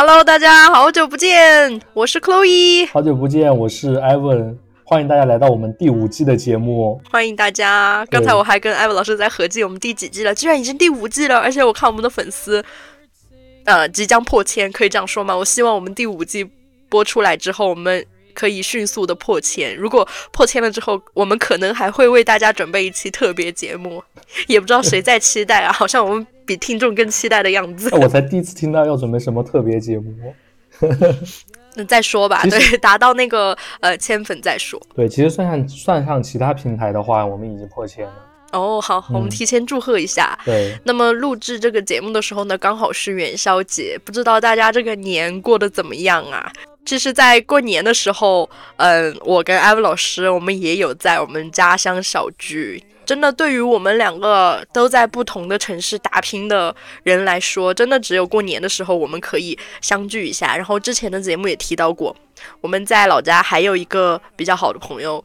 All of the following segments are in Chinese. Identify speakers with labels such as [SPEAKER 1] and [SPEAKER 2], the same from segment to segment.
[SPEAKER 1] Hello，大家好久不见，我是 Chloe。
[SPEAKER 2] 好久不见，我是 Evan。欢迎大家来到我们第五季的节目。
[SPEAKER 1] 欢迎大家。刚才我还跟 Ivan 老师在合计我们第几季了，居然已经第五季了，而且我看我们的粉丝，呃，即将破千，可以这样说吗？我希望我们第五季播出来之后，我们。可以迅速的破千，如果破千了之后，我们可能还会为大家准备一期特别节目，也不知道谁在期待啊，好像我们比听众更期待的样子。
[SPEAKER 2] 我才第一次听到要准备什么特别节目，
[SPEAKER 1] 那 再说吧，对，达到那个呃千粉再说。
[SPEAKER 2] 对，其实算上算上其他平台的话，我们已经破千了。哦，
[SPEAKER 1] 好，我们提前祝贺一下。
[SPEAKER 2] 对，
[SPEAKER 1] 那么录制这个节目的时候呢，刚好是元宵节，不知道大家这个年过得怎么样啊？其实，在过年的时候，嗯，我跟艾文老师，我们也有在我们家乡小聚。真的，对于我们两个都在不同的城市打拼的人来说，真的只有过年的时候我们可以相聚一下。然后之前的节目也提到过，我们在老家还有一个比较好的朋友，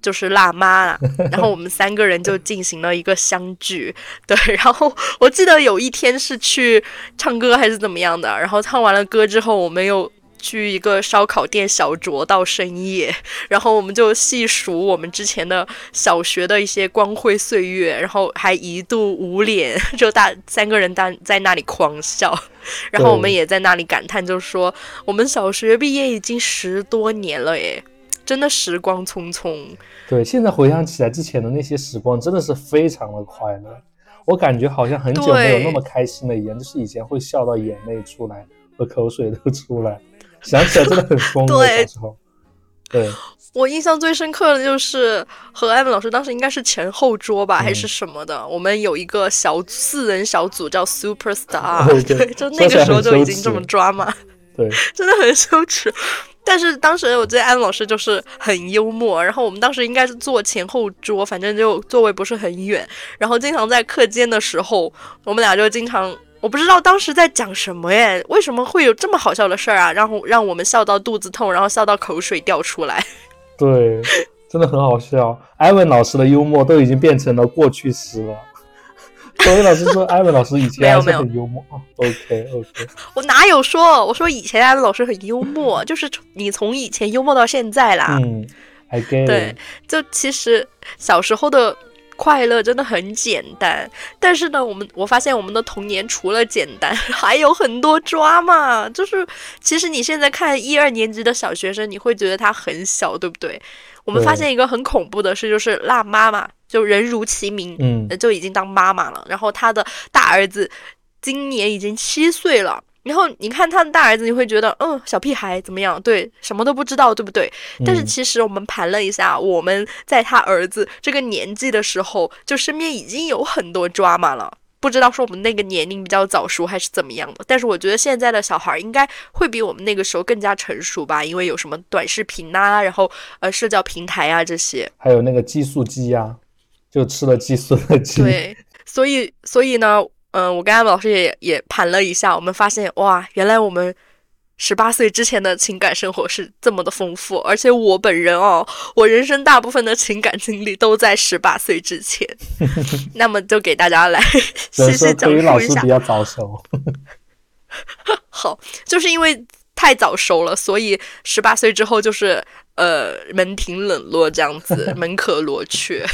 [SPEAKER 1] 就是辣妈。然后我们三个人就进行了一个相聚。对，然后我记得有一天是去唱歌还是怎么样的，然后唱完了歌之后，我们又。去一个烧烤店小酌到深夜，然后我们就细数我们之前的小学的一些光辉岁月，然后还一度捂脸，就大三个人在在那里狂笑，然后我们也在那里感叹，就是说我们小学毕业已经十多年了，诶，真的时光匆匆。
[SPEAKER 2] 对，现在回想起来之前的那些时光，真的是非常的快乐，我感觉好像很久没有那么开心了一样，就是以前会笑到眼泪出来和口水都出来。想起来真的很疯，对，对，
[SPEAKER 1] 我印象最深刻的就是和艾文老师当时应该是前后桌吧，还是什么的，我们有一个小四人小组叫 Super Star，对，就那个时候就已经这么抓嘛，
[SPEAKER 2] 对，
[SPEAKER 1] 真的很羞耻。但是当时我记得艾文老师就是很幽默，然后我们当时应该是坐前后桌，反正就座位不是很远，然后经常在课间的时候，我们俩就经常。我不知道当时在讲什么耶，为什么会有这么好笑的事儿啊？然后让我们笑到肚子痛，然后笑到口水掉出来。
[SPEAKER 2] 对，真的很好笑。艾文老师的幽默都已经变成了过去式了。所以老师说，艾文老师以前还是很幽默。OK OK。
[SPEAKER 1] 我哪有说？我说以前艾文老师很幽默，就是你从以前幽默到现在啦。
[SPEAKER 2] 嗯，I get。
[SPEAKER 1] 对，就其实小时候的。快乐真的很简单，但是呢，我们我发现我们的童年除了简单，还有很多抓嘛。就是其实你现在看一二年级的小学生，你会觉得他很小，对不对？我们发现一个很恐怖的事，就是辣妈妈就人如其名，嗯，就已经当妈妈了。然后他的大儿子今年已经七岁了。然后你看他的大儿子，你会觉得，嗯，小屁孩怎么样？对，什么都不知道，对不对？但是其实我们盘了一下，我们在他儿子这个年纪的时候，就身边已经有很多 drama 了。不知道说我们那个年龄比较早熟还是怎么样的。但是我觉得现在的小孩应该会比我们那个时候更加成熟吧，因为有什么短视频呐，然后呃社交平台啊这些，
[SPEAKER 2] 还有那个激素鸡呀，就吃了激素的鸡。
[SPEAKER 1] 对，所以所以呢。嗯，我跟安老师也也盘了一下，我们发现哇，原来我们十八岁之前的情感生活是这么的丰富，而且我本人哦，我人生大部分的情感经历都在十八岁之前。那么就给大家来细细讲述一下。
[SPEAKER 2] 比较早熟。
[SPEAKER 1] 好，就是因为太早熟了，所以十八岁之后就是呃门庭冷落这样子，门可罗雀。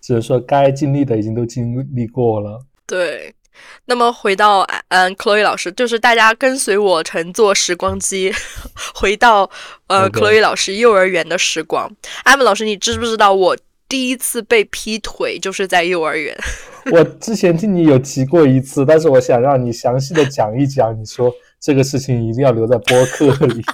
[SPEAKER 2] 只是说该经历的已经都经历过了。
[SPEAKER 1] 对。那么回到嗯，Chloe 老师，就是大家跟随我乘坐时光机，回到呃，Chloe 老师幼儿园的时光。艾文老师，你知不知道我第一次被劈腿就是在幼儿园？
[SPEAKER 2] 我之前听你有提过一次，但是我想让你详细的讲一讲。你说这个事情一定要留在播客里。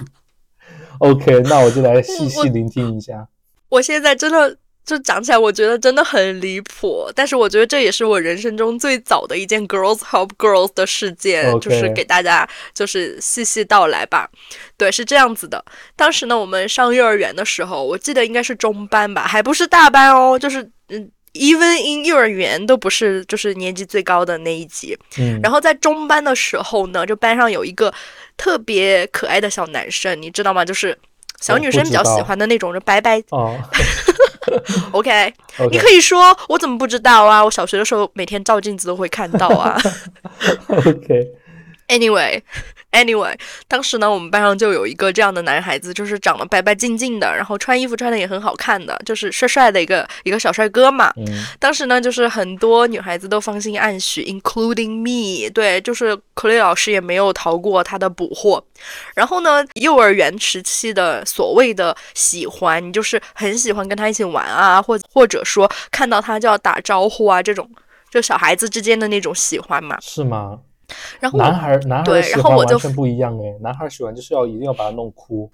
[SPEAKER 2] OK，那我就来细细聆听一下。
[SPEAKER 1] 我现在真的。就讲起来，我觉得真的很离谱，但是我觉得这也是我人生中最早的一件 girls help girls 的事件，就是给大家就是细细道来吧。对，是这样子的。当时呢，我们上幼儿园的时候，我记得应该是中班吧，还不是大班哦，就是嗯，even in 幼儿园都不是就是年级最高的那一级。嗯。然后在中班的时候呢，就班上有一个特别可爱的小男生，你知道吗？就是小女生比较喜欢的那种，就白白。
[SPEAKER 2] 哦。
[SPEAKER 1] OK，你可以说我怎么不知道啊？我小学的时候每天照镜子都会看到啊。
[SPEAKER 2] OK，
[SPEAKER 1] Anyway，Anyway，当时呢，我们班上就有一个这样的男孩子，就是长得白白净净的，然后穿衣服穿的也很好看的，就是帅帅的一个一个小帅哥嘛。
[SPEAKER 2] 嗯
[SPEAKER 1] 当时呢，就是很多女孩子都芳心暗许，including me。对，就是 Klay 老师也没有逃过他的捕获。然后呢，幼儿园时期的所谓的喜欢，你就是很喜欢跟他一起玩啊，或或者说看到他就要打招呼啊，这种就小孩子之间的那种喜欢嘛。
[SPEAKER 2] 是吗？
[SPEAKER 1] 然后
[SPEAKER 2] 男孩男孩喜欢
[SPEAKER 1] 然后我就
[SPEAKER 2] 完全不一样哎，男孩喜欢就是要一定要把他弄哭。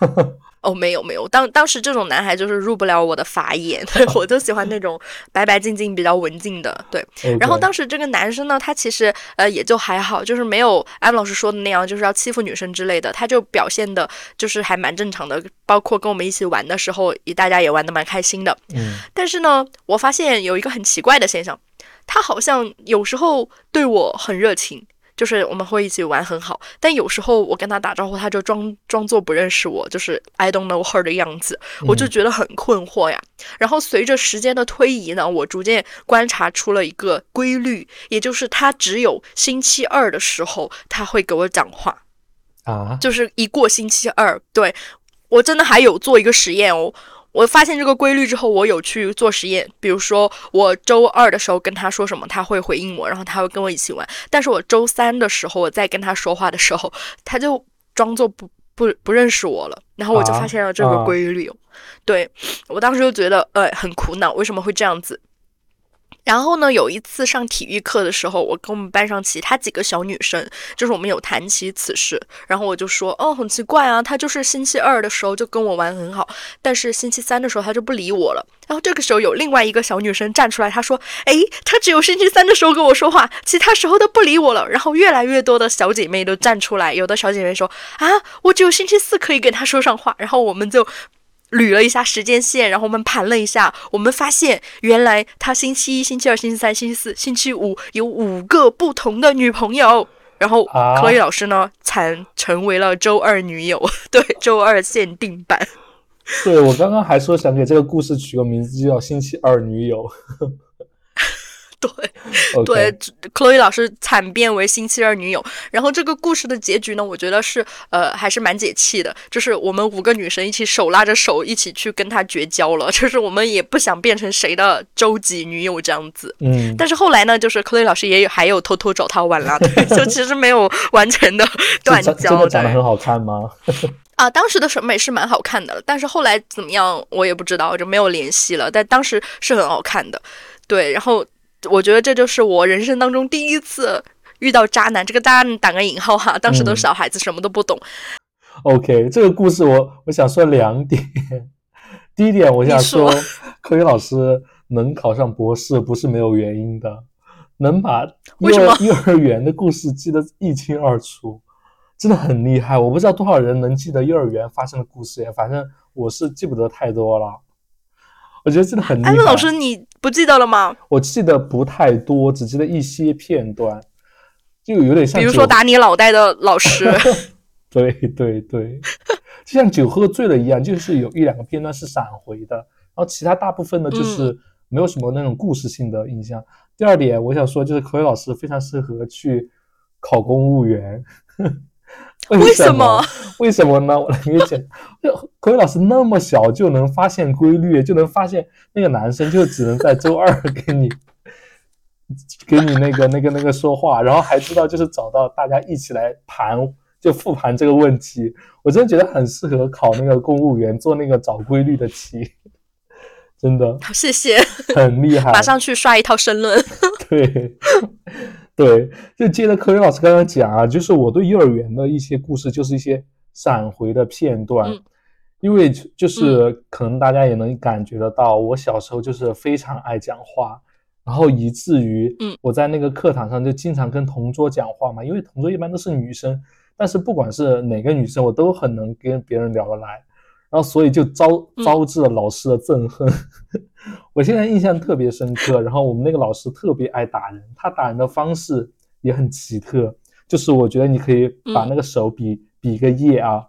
[SPEAKER 1] 哦，没有没有，当当时这种男孩就是入不了我的法眼，对我就喜欢那种白白净净、比较文静的。对，然后当时这个男生呢，他其实呃也就还好，就是没有安老师说的那样，就是要欺负女生之类的，他就表现的就是还蛮正常的，包括跟我们一起玩的时候，也大家也玩的蛮开心的。
[SPEAKER 2] 嗯
[SPEAKER 1] 但是呢，我发现有一个很奇怪的现象，他好像有时候对我很热情。就是我们会一起玩很好，但有时候我跟他打招呼，他就装装作不认识我，就是 I don't know her 的样子，我就
[SPEAKER 2] 嗯
[SPEAKER 1] 觉得很困惑呀。然后随着时间的推移呢，我逐渐观察出了一个规律，也就是他只有星期二的时候他会给我讲话，
[SPEAKER 2] 啊，
[SPEAKER 1] 就是一过星期二，对我真的还有做一个实验哦。我发现这个规律之后，我有去做实验。比如说，我周二的时候跟他说什么，他会回应我，然后他会跟我一起玩。但是我周三的时候，我再跟他说话的时候，他就装作不不不认识我了。然后我就
[SPEAKER 2] 啊
[SPEAKER 1] 发现了这个
[SPEAKER 2] 啊
[SPEAKER 1] 规律哦。对我当时就觉得，呃，很苦恼，为什么会这样子？然后呢，有一次上体育课的时候，我跟我们班上其他几个小女生，就是我们有谈起此事，然后我就说，哦，很奇怪啊，他就是星期二的时候就跟我玩很好，但是星期三的时候他就不理我了。然后这个时候有另外一个小女生站出来，她说，诶，她只有星期三的时候跟我说话，其他时候都不理我了。然后越来越多的小姐妹都站出来，有的小姐妹说，啊，我只有星期四可以跟她说上话。然后我们就。捋了一下时间线，然后我们盘了一下，我们发现原来他星期一、星期二、星期三、星期四、星期五有五个不同的女朋友。然后
[SPEAKER 2] 啊
[SPEAKER 1] 克洛伊老师呢，才成为了周二女友，对，周二限定版。
[SPEAKER 2] 对我刚刚还说想给这个故事取个名字，就叫《星期二女友》。
[SPEAKER 1] 对 对，克洛伊老师惨变为星期二女友。然后这个故事的结局呢，我觉得是呃还是蛮解气的，就是我们五个女生一起手拉着手一起去跟他绝交了，就是我们也不想变成谁的周几女友这样子。
[SPEAKER 2] 嗯，
[SPEAKER 1] 但是后来呢，就是克洛伊老师也有还有偷偷找他玩啦，对，就其实没有完全的断
[SPEAKER 2] 交真
[SPEAKER 1] 交
[SPEAKER 2] 的长得很好看吗？
[SPEAKER 1] 啊。当时的审美是蛮好看的，但是后来怎么样我也不知道，就没有联系了。但当时是很好看的，对。然后我觉得这就是我人生当中第一次遇到渣男，这个渣男打个引号哈，当时都
[SPEAKER 2] 嗯
[SPEAKER 1] 是小孩子，什么都不懂。
[SPEAKER 2] OK，这个故事我我想说两点。第一点，我想说，科宇老师能考上博士不是没有原因的，能把幼儿 幼儿园的故事记得一清二楚，真的很厉害。我不知道多少人能记得幼儿园发生的故事呀，反正我是记不得太多了。我觉得真的很厉害。
[SPEAKER 1] 安文老师，你不记得了吗？
[SPEAKER 2] 我记得不太多，只记得一些片段，就有点像
[SPEAKER 1] 比如说打你脑袋的老师，
[SPEAKER 2] 对对对，就像酒喝醉了一样，就是有一两个片段是闪回的，然后其他大部分呢
[SPEAKER 1] 嗯
[SPEAKER 2] 就是没有什么那种故事性的印象。第二点，我想说就是口语老师非常适合去考公务员。为
[SPEAKER 1] 为
[SPEAKER 2] 什
[SPEAKER 1] 什么？
[SPEAKER 2] 为什么呢？我来给你讲，就 口语老师那么小就能发现规律，就能发现那个男生就只能在周二给你给你那个 那个那个说话，然后还知道就是找到大家一起来盘，就复盘这个问题。我真的觉得很适合考那个公务员，做那个找规律的题，真的
[SPEAKER 1] 好谢谢，
[SPEAKER 2] 很厉害。
[SPEAKER 1] 马上去刷一套申论。
[SPEAKER 2] 对，对，就接着科宇老师刚刚讲啊，就是我对幼儿园的一些故事，就是一些闪回的片段，
[SPEAKER 1] 嗯
[SPEAKER 2] 因为就就是可能大家也能感觉得到，我小时候就是非常爱讲话，然后以至于
[SPEAKER 1] 嗯
[SPEAKER 2] 我在那个课堂上就经常跟同桌讲话嘛，因为同桌一般都是女生，但是不管是哪个女生，我都很能跟别人聊得来。然后所以就招
[SPEAKER 1] 嗯
[SPEAKER 2] 招致了老师的憎恨。我现在印象特别深刻。然后我们那个老师特别爱打人，他打人的方式也很奇特，就是我觉得你可以把
[SPEAKER 1] 嗯
[SPEAKER 2] 那个手比、比一个耶啊，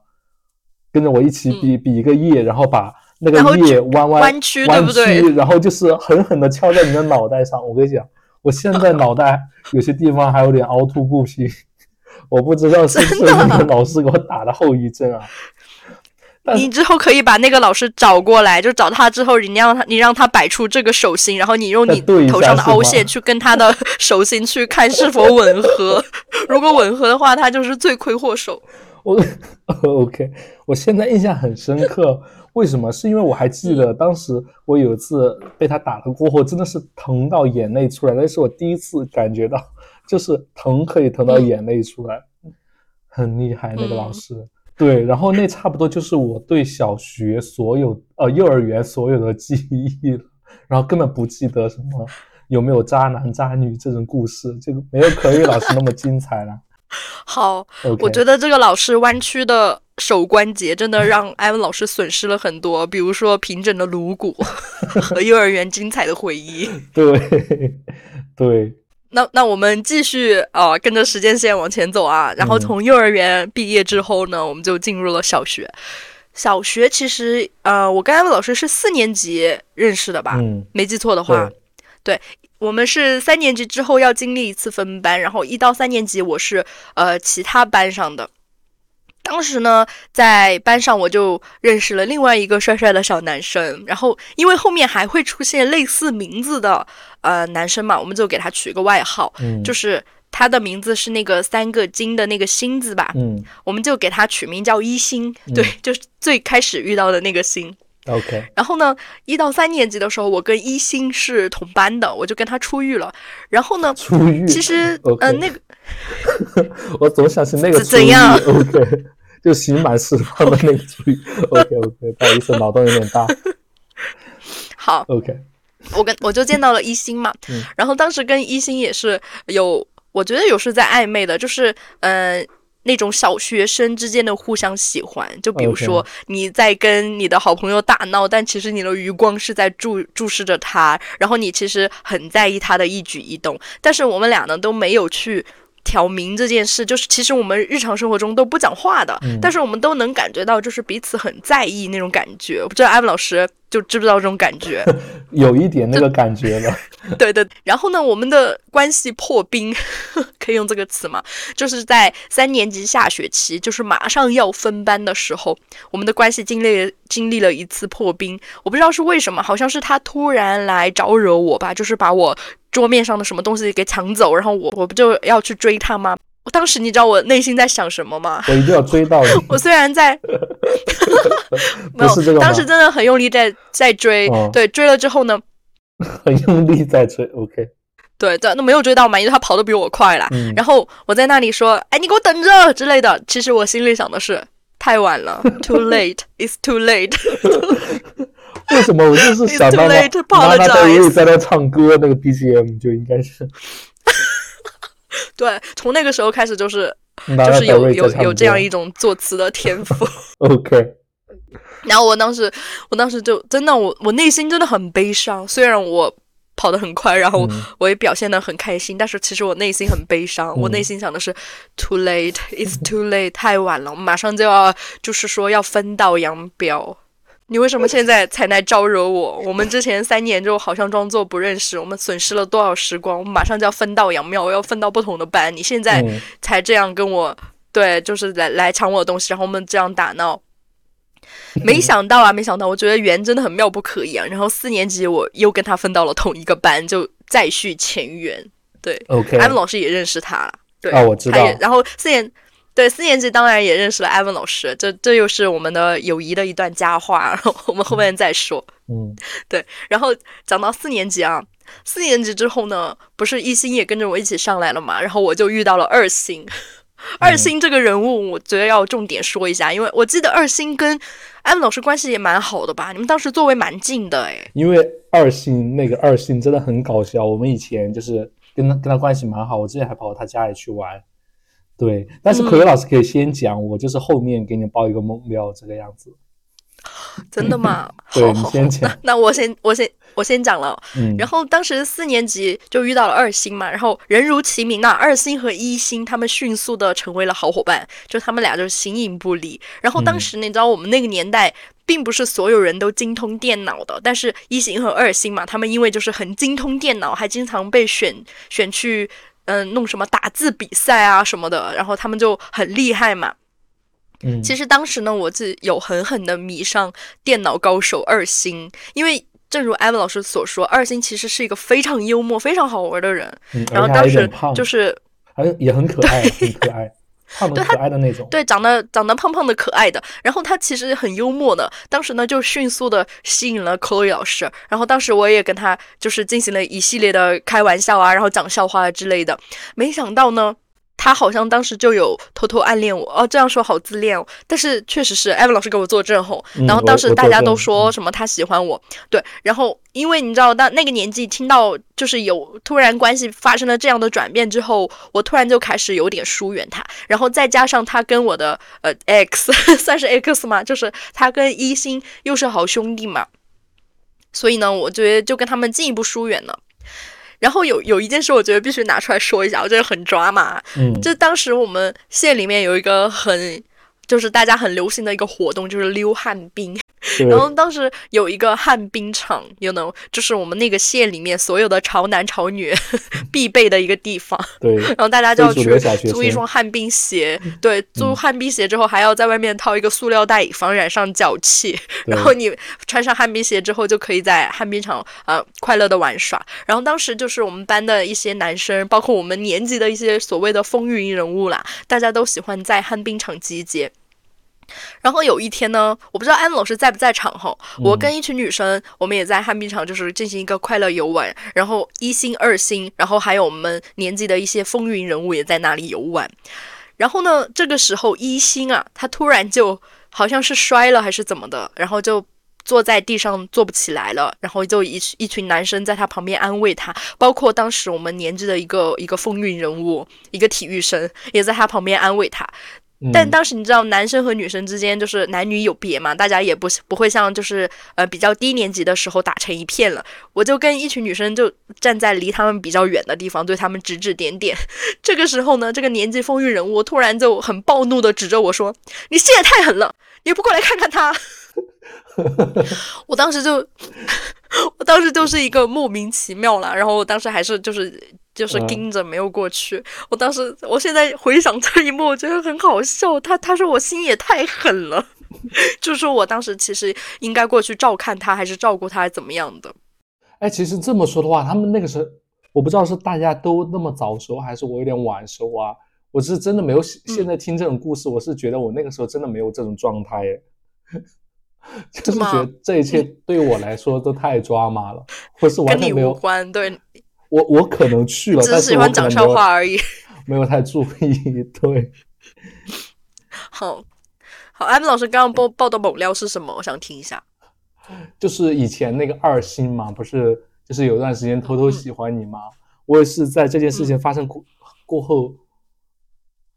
[SPEAKER 2] 跟着我一起
[SPEAKER 1] 嗯
[SPEAKER 2] 比、比一个耶，然后把那个耶弯弯
[SPEAKER 1] 弯曲
[SPEAKER 2] 弯
[SPEAKER 1] 对不对
[SPEAKER 2] 曲然后就是狠狠的敲在你的脑袋上。我跟你讲，我现在脑袋有些地方还有点凹凸不平。我不知道是不是那个老师给我打的后遗症啊。
[SPEAKER 1] 你之后可以把那个老师找过来，就找他之后，你让他你让他摆出这个手心，然后你用你头上的凹陷去跟他的手心去看是否吻合。如果吻合的话，他就是罪魁祸首。
[SPEAKER 2] 我 OK，我现在印象很深刻，为什么？是因为我还记得当时我有一次被他打了过后，真的是疼到眼泪出来，那是我第一次感觉到，就是疼可以疼到眼泪出来，很厉害那个老师。对，然后那差不多就是我对小学所有呃幼儿园所有的记忆了，然后根本不记得什么有没有渣男渣女这种故事，这个没有可玉老师那么精彩了。
[SPEAKER 1] 好，我觉得这个老师弯曲的手关节真的让艾文老师损失了很多，比如说平整的颅骨 和幼儿园精彩的回忆。
[SPEAKER 2] 对，对。
[SPEAKER 1] 那那我们继续啊，跟着时间线往前走啊。然后从幼儿园毕业之后呢，我们就进入了小学。小学其实呃，我跟艾文老师是四年级认识的吧？
[SPEAKER 2] 嗯，
[SPEAKER 1] 没记错的话，对，我们是三年级之后要经历一次分班，然后一到三年级我是呃其他班上的。当时呢，在班上我就认识了另外一个帅帅的小男生，然后因为后面还会出现类似名字的呃男生嘛，我们就给他取一个外号，嗯就是他的名字是那个三个金的那个星字吧，
[SPEAKER 2] 嗯，
[SPEAKER 1] 我们就给他取名叫一星，对，就是最开始遇到的那个星。
[SPEAKER 2] OK，
[SPEAKER 1] 然后呢，一到三年级的时候，我跟一星是同班的，我就跟他出狱了。然后呢，
[SPEAKER 2] 出狱，
[SPEAKER 1] 其实呃那个，
[SPEAKER 2] 我总想是那个
[SPEAKER 1] 怎样
[SPEAKER 2] ？OK，就刑满释放的那个出狱。OK OK，不好意思，脑洞有点大。
[SPEAKER 1] 好
[SPEAKER 2] ，OK，
[SPEAKER 1] 我跟我就见到了一星嘛，然后当时跟一星也是有，我觉得有是在暧昧的，就是嗯。那种小学生之间的互相喜欢，就比如说你在跟你的好朋友大闹，但其实你的余光是在注注视着他，然后你其实很在意他的一举一动，但是我们俩呢都没有去挑明这件事，就是其实我们日常生活中都不讲话的，但是我们都能感觉到就是彼此很在意那种感觉。我不知道艾文老师。就知不知道这种感觉，
[SPEAKER 2] 有一点那个感觉了。
[SPEAKER 1] 对对，然后呢，我们的关系破冰，可以用这个词吗？就是在三年级下学期，就是马上要分班的时候，我们的关系经历经历了一次破冰。我不知道是为什么，好像是他突然来招惹我吧，就是把我桌面上的什么东西给抢走，然后我我不就要去追他吗？我当时你知道我内心在想什么吗？
[SPEAKER 2] 我一定要追到你。
[SPEAKER 1] 我虽然在，
[SPEAKER 2] 没有，
[SPEAKER 1] 当时真的很用力在在追，对，追了之后呢，
[SPEAKER 2] 很用力在追，OK，
[SPEAKER 1] 对对，那没有追到嘛，因为他跑得比我快啦。然后我在那里说，哎，你给我等着之类的。其实我心里想的是，太晚了，too late，it's too late。
[SPEAKER 2] 为什么我就是想到了，他在屋里在那唱歌，那个 BGM 就应该是。
[SPEAKER 1] 对，从那个时候开始就是就是有有有这样一种作词的天赋。
[SPEAKER 2] OK。
[SPEAKER 1] 然后我当时我当时就真的我我内心真的很悲伤，虽然我跑得很快，然后我也表现得很开心，但是其实我内心很悲伤。我内心想的是 too late，it's too late，太晚了，我马上就要就是说要分道扬镳。你为什么现在才来招惹我？我们之前三年就好像装作不认识，我们损失了多少时光？我们马上就要分道扬镳，我要分到不同的班。你现在才这样跟我，对，就是来来抢我的东西，然后我们这样打闹。没想到啊，没想到，我觉得缘真的很妙不可言。然后四年级我又跟他分到了同一个班，就再续前缘。对
[SPEAKER 2] ，OK，
[SPEAKER 1] 艾文老师也认识他了。对，
[SPEAKER 2] 啊，我知道。
[SPEAKER 1] 然后四年。对，四年级当然也认识了艾文老师，这这又是我们的友谊的一段佳话，然后我们后面再说。
[SPEAKER 2] 嗯，
[SPEAKER 1] 对，然后讲到四年级啊，四年级之后呢，不是一星也跟着我一起上来了嘛，然后我就遇到了二星。二星这个人物，我觉得要重点说一下，因为我记得二星跟艾文老师关系也蛮好的吧？你们当时座位蛮近的哎。
[SPEAKER 2] 因为二星那个二星真的很搞笑，我们以前就是跟他跟他关系蛮好，我之前还跑到他家里去玩。对，但是可乐老师可以先讲，我就是后面给你报一个目标这个样子。
[SPEAKER 1] 真的吗？
[SPEAKER 2] 对你先讲。
[SPEAKER 1] 那我先我先我先讲了。嗯。然后当时四年级就遇到了二星嘛，然后人如其名啊，二星和一星他们迅速的成为了好伙伴，就他们俩就是形影不离。然后当时你知道我们那个年代并不是所有人都精通电脑的，但是一星和二星嘛，他们因为就是很精通电脑，还经常被选选去。嗯弄什么打字比赛啊什么的，然后他们就很厉害嘛。
[SPEAKER 2] 嗯，
[SPEAKER 1] 其实当时呢，我自己有狠狠的迷上电脑高手二星，因为正如艾文老师所说，二星其实是一个非常幽默、非常好玩的人。
[SPEAKER 2] 嗯
[SPEAKER 1] 然后当时就是
[SPEAKER 2] 很也很可爱，很可爱，胖的可爱的那种。
[SPEAKER 1] 对长得长得胖胖的、可爱的，然后他其实很幽默的。当时呢，就迅速的吸引了 Chloe 老师，然后当时我也跟他就是进行了一系列的开玩笑啊，然后讲笑话啊之类的。没想到呢。他好像当时就有偷偷暗恋我哦，这样说好自恋哦。但是确实是艾文老师给我作证后，
[SPEAKER 2] 嗯
[SPEAKER 1] 然后当时大家都说什么他喜欢我，对，然后因为你知道，当那个年纪听到就是有突然关系发生了这样的转变之后，我突然就开始有点疏远他，然后再加上他跟我的呃 X 算是 X 嘛，就是他跟一星又是好兄弟嘛，所以呢，我觉得就跟他们进一步疏远了。然后有有一件事，我觉得必须拿出来说一下，我觉得很抓马。
[SPEAKER 2] 嗯，
[SPEAKER 1] 就当时我们县里面有一个很，就是大家很流行的一个活动，就是溜旱冰。
[SPEAKER 2] 对
[SPEAKER 1] 然后当时有一个旱冰场，you know，就是我们那个县里面所有的潮男潮女 必备的一个地方。
[SPEAKER 2] 对，
[SPEAKER 1] 然后大家就要去租一双旱冰鞋，对，租
[SPEAKER 2] 嗯
[SPEAKER 1] 旱冰鞋之后还要在外面套一个塑料袋，以防染上脚气。然后你穿上旱冰鞋之后，就可以在旱冰场呃快乐的玩耍。然后当时就是我们班的一些男生，包括我们年级的一些所谓的风云人物啦，大家都喜欢在旱冰场集结。然后有一天呢，我不知道安老师在不在场哈，我跟一群女生，我们也在旱冰场就是进行一个快乐游玩，然后一星、二星，然后还有我们年级的一些风云人物也在那里游玩。然后呢，这个时候一星啊，他突然就好像是摔了还是怎么的，然后就坐在地上坐不起来了，然后就一一群男生在他旁边安慰他，包括当时我们年级的一个一个风云人物，一个体育生也在他旁边安慰他。但当时你知道，男生和女生之间就是男女有别嘛，大家也不不会像就是呃比较低年级的时候打成一片了。我就跟一群女生就站在离他们比较远的地方，对他们指指点点。这个时候呢，这个年级风云人物突然就很暴怒的指着我说：“你心也太狠了，你不过来看看他。” 我当时就，我当时就是一个莫名其妙了，然后我当时还是就是就是
[SPEAKER 2] 嗯
[SPEAKER 1] 盯着没有过去。我当时，我现在回想这一幕，我觉得很好笑。他他说我心也太狠了，就是说我当时其实应该过去照看他，还是照顾他，还是怎么样的？
[SPEAKER 2] 哎，其实这么说的话，他们那个时候，我不知道是大家都那么早熟，还是我有点晚熟啊。我是真的没有现在听这种故事，我是觉得我那个时候真的没有这种状态，哎，就是觉得这一切对我来说都太抓马了，或是完
[SPEAKER 1] 跟你
[SPEAKER 2] 全没有。
[SPEAKER 1] 关，对，
[SPEAKER 2] 我我可能去了，
[SPEAKER 1] 只
[SPEAKER 2] 但是
[SPEAKER 1] 喜欢讲笑话而已。
[SPEAKER 2] 没有太注意。对，
[SPEAKER 1] 好，好，艾文老师刚刚报报的猛料是什么？我想听一下。
[SPEAKER 2] 就是以前那个二星嘛，不是就是有段时间偷偷
[SPEAKER 1] 嗯
[SPEAKER 2] 喜欢你吗？我也是在这件事情发生过、过后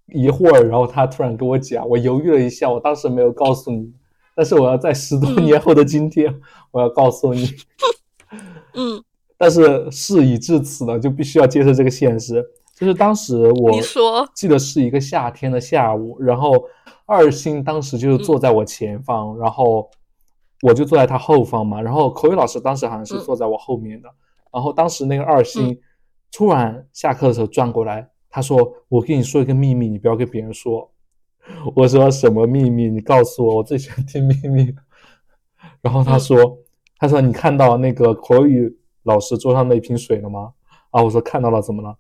[SPEAKER 2] 一会儿，然后他突然跟我讲，我犹豫了一下，我当时没有告诉你，但是我要在十多
[SPEAKER 1] 嗯
[SPEAKER 2] 年后的今天，我要告诉你。
[SPEAKER 1] 嗯，
[SPEAKER 2] 但是事已至此了，就必须要接受这个现实。就是当时我记得是一个夏天的下午，然后二星当时就是坐在我前方，然后我就坐在他后方嘛，然后口语老师当时好像是
[SPEAKER 1] 嗯
[SPEAKER 2] 坐在我后面的，然后当时那个二星
[SPEAKER 1] 嗯
[SPEAKER 2] 突然下课的时候转过来，他说：“我跟你说一个秘密，你不要跟别人说。”我说：“什么秘密？你告诉我，我最喜欢听秘密。”然后他
[SPEAKER 1] 嗯
[SPEAKER 2] 说：“他说你看到那个口语老师桌上那瓶水了吗？”啊，我说看到了，怎么了？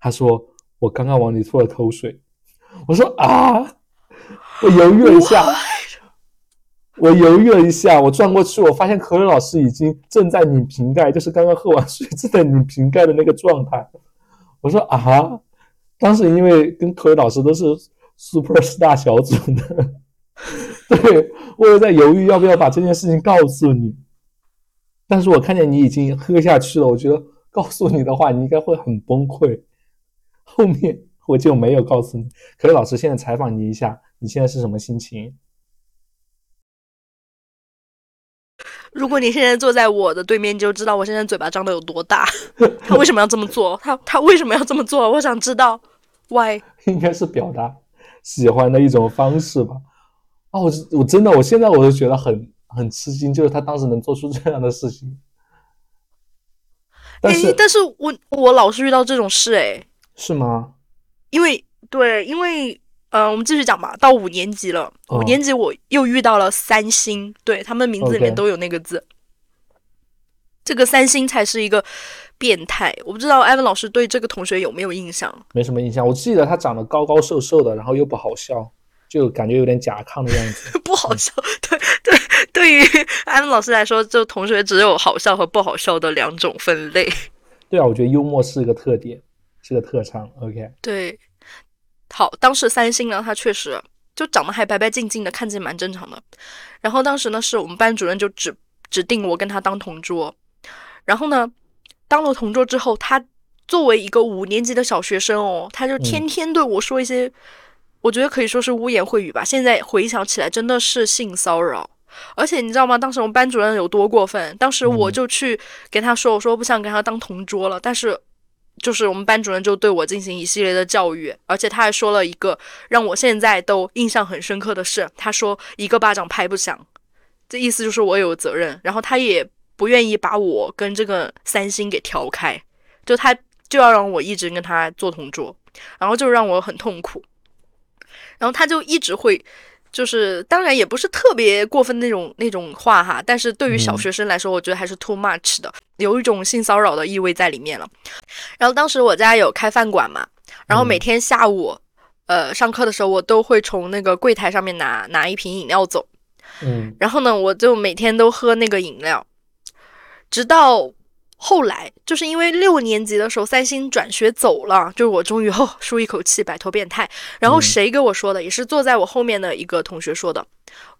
[SPEAKER 2] 他说我刚刚往里吐了口水。我说啊，我犹豫了一下，我犹豫了一下，我转过去，我发现口语老师已经正在拧瓶盖，就是刚刚喝完水正在拧瓶盖的那个状态。我说啊，当时因为跟口语老师都是 super star 小组的，对我也在犹豫要不要把这件事情告诉你。但是我看见你已经喝下去了，我觉得告诉你的话，你应该会很崩溃。后面我就没有告诉你。可是老师现在采访你一下，你现在是什么心情？
[SPEAKER 1] 如果你现在坐在我的对面，你就知道我现在嘴巴张的有多大。他为什么要这么做？他他为什么要这么做？我想知道，why？
[SPEAKER 2] 应该是表达喜欢的一种方式吧。啊，我我真的，我现在我都觉得很很吃惊，就是他当时能做出这样的事情。但是，
[SPEAKER 1] 但是我我老是遇到这种事哎。
[SPEAKER 2] 是吗？
[SPEAKER 1] 因为对，因为呃，我们继续讲吧。到五年级了，五年级我又遇到了三星，对他们名字里面都有那个字。这个三星才是一个变态，我不知道艾文老师对这个同学有没有印象？
[SPEAKER 2] 没什么印象，我记得他长得高高瘦瘦的，然后又不好笑，就感觉有点甲亢的样子。
[SPEAKER 1] 不好笑，对对，对于艾文老师来说，就同学只有好笑和不好笑的两种分类。
[SPEAKER 2] 对啊，我觉得幽默是一个特点，是个特长。OK，
[SPEAKER 1] 对。好，当时三星呢，他确实就长得还白白净净的，看起来蛮正常的。然后当时呢，是我们班主任就指指定我跟他当同桌。然后呢，当了同桌之后，他作为一个五年级的小学生哦，他就天天对我说一些，我觉得可以说是污言秽语吧。现在回想起来，真的是性骚扰。而且你知道吗？当时我们班主任有多过分？当时我就去跟他说，我说不想跟他当同桌了，但是。就是我们班主任就对我进行一系列的教育，而且他还说了一个让我现在都印象很深刻的事。他说一个巴掌拍不响，这意思就是我有责任。然后他也不愿意把我跟这个三星给调开，就他就要让我一直跟他做同桌，然后就让我很痛苦。然后他就一直会。就是当然也不是特别过分那种那种话哈，但是对于小学生来说，我觉得还是 too much 的，有一种性骚扰的意味在里面了。然后当时我家有开饭馆嘛，然后每天下午，呃，上课的时候，我都会从那个柜台上面拿拿一瓶饮料走，
[SPEAKER 2] 嗯，
[SPEAKER 1] 然后呢，我就每天都喝那个饮料，直到。后来就是因为六年级的时候，三星转学走了，就是我终于 哦舒一口气，摆脱变态。然后谁给我说的？也是坐在我后面的一个同学说的。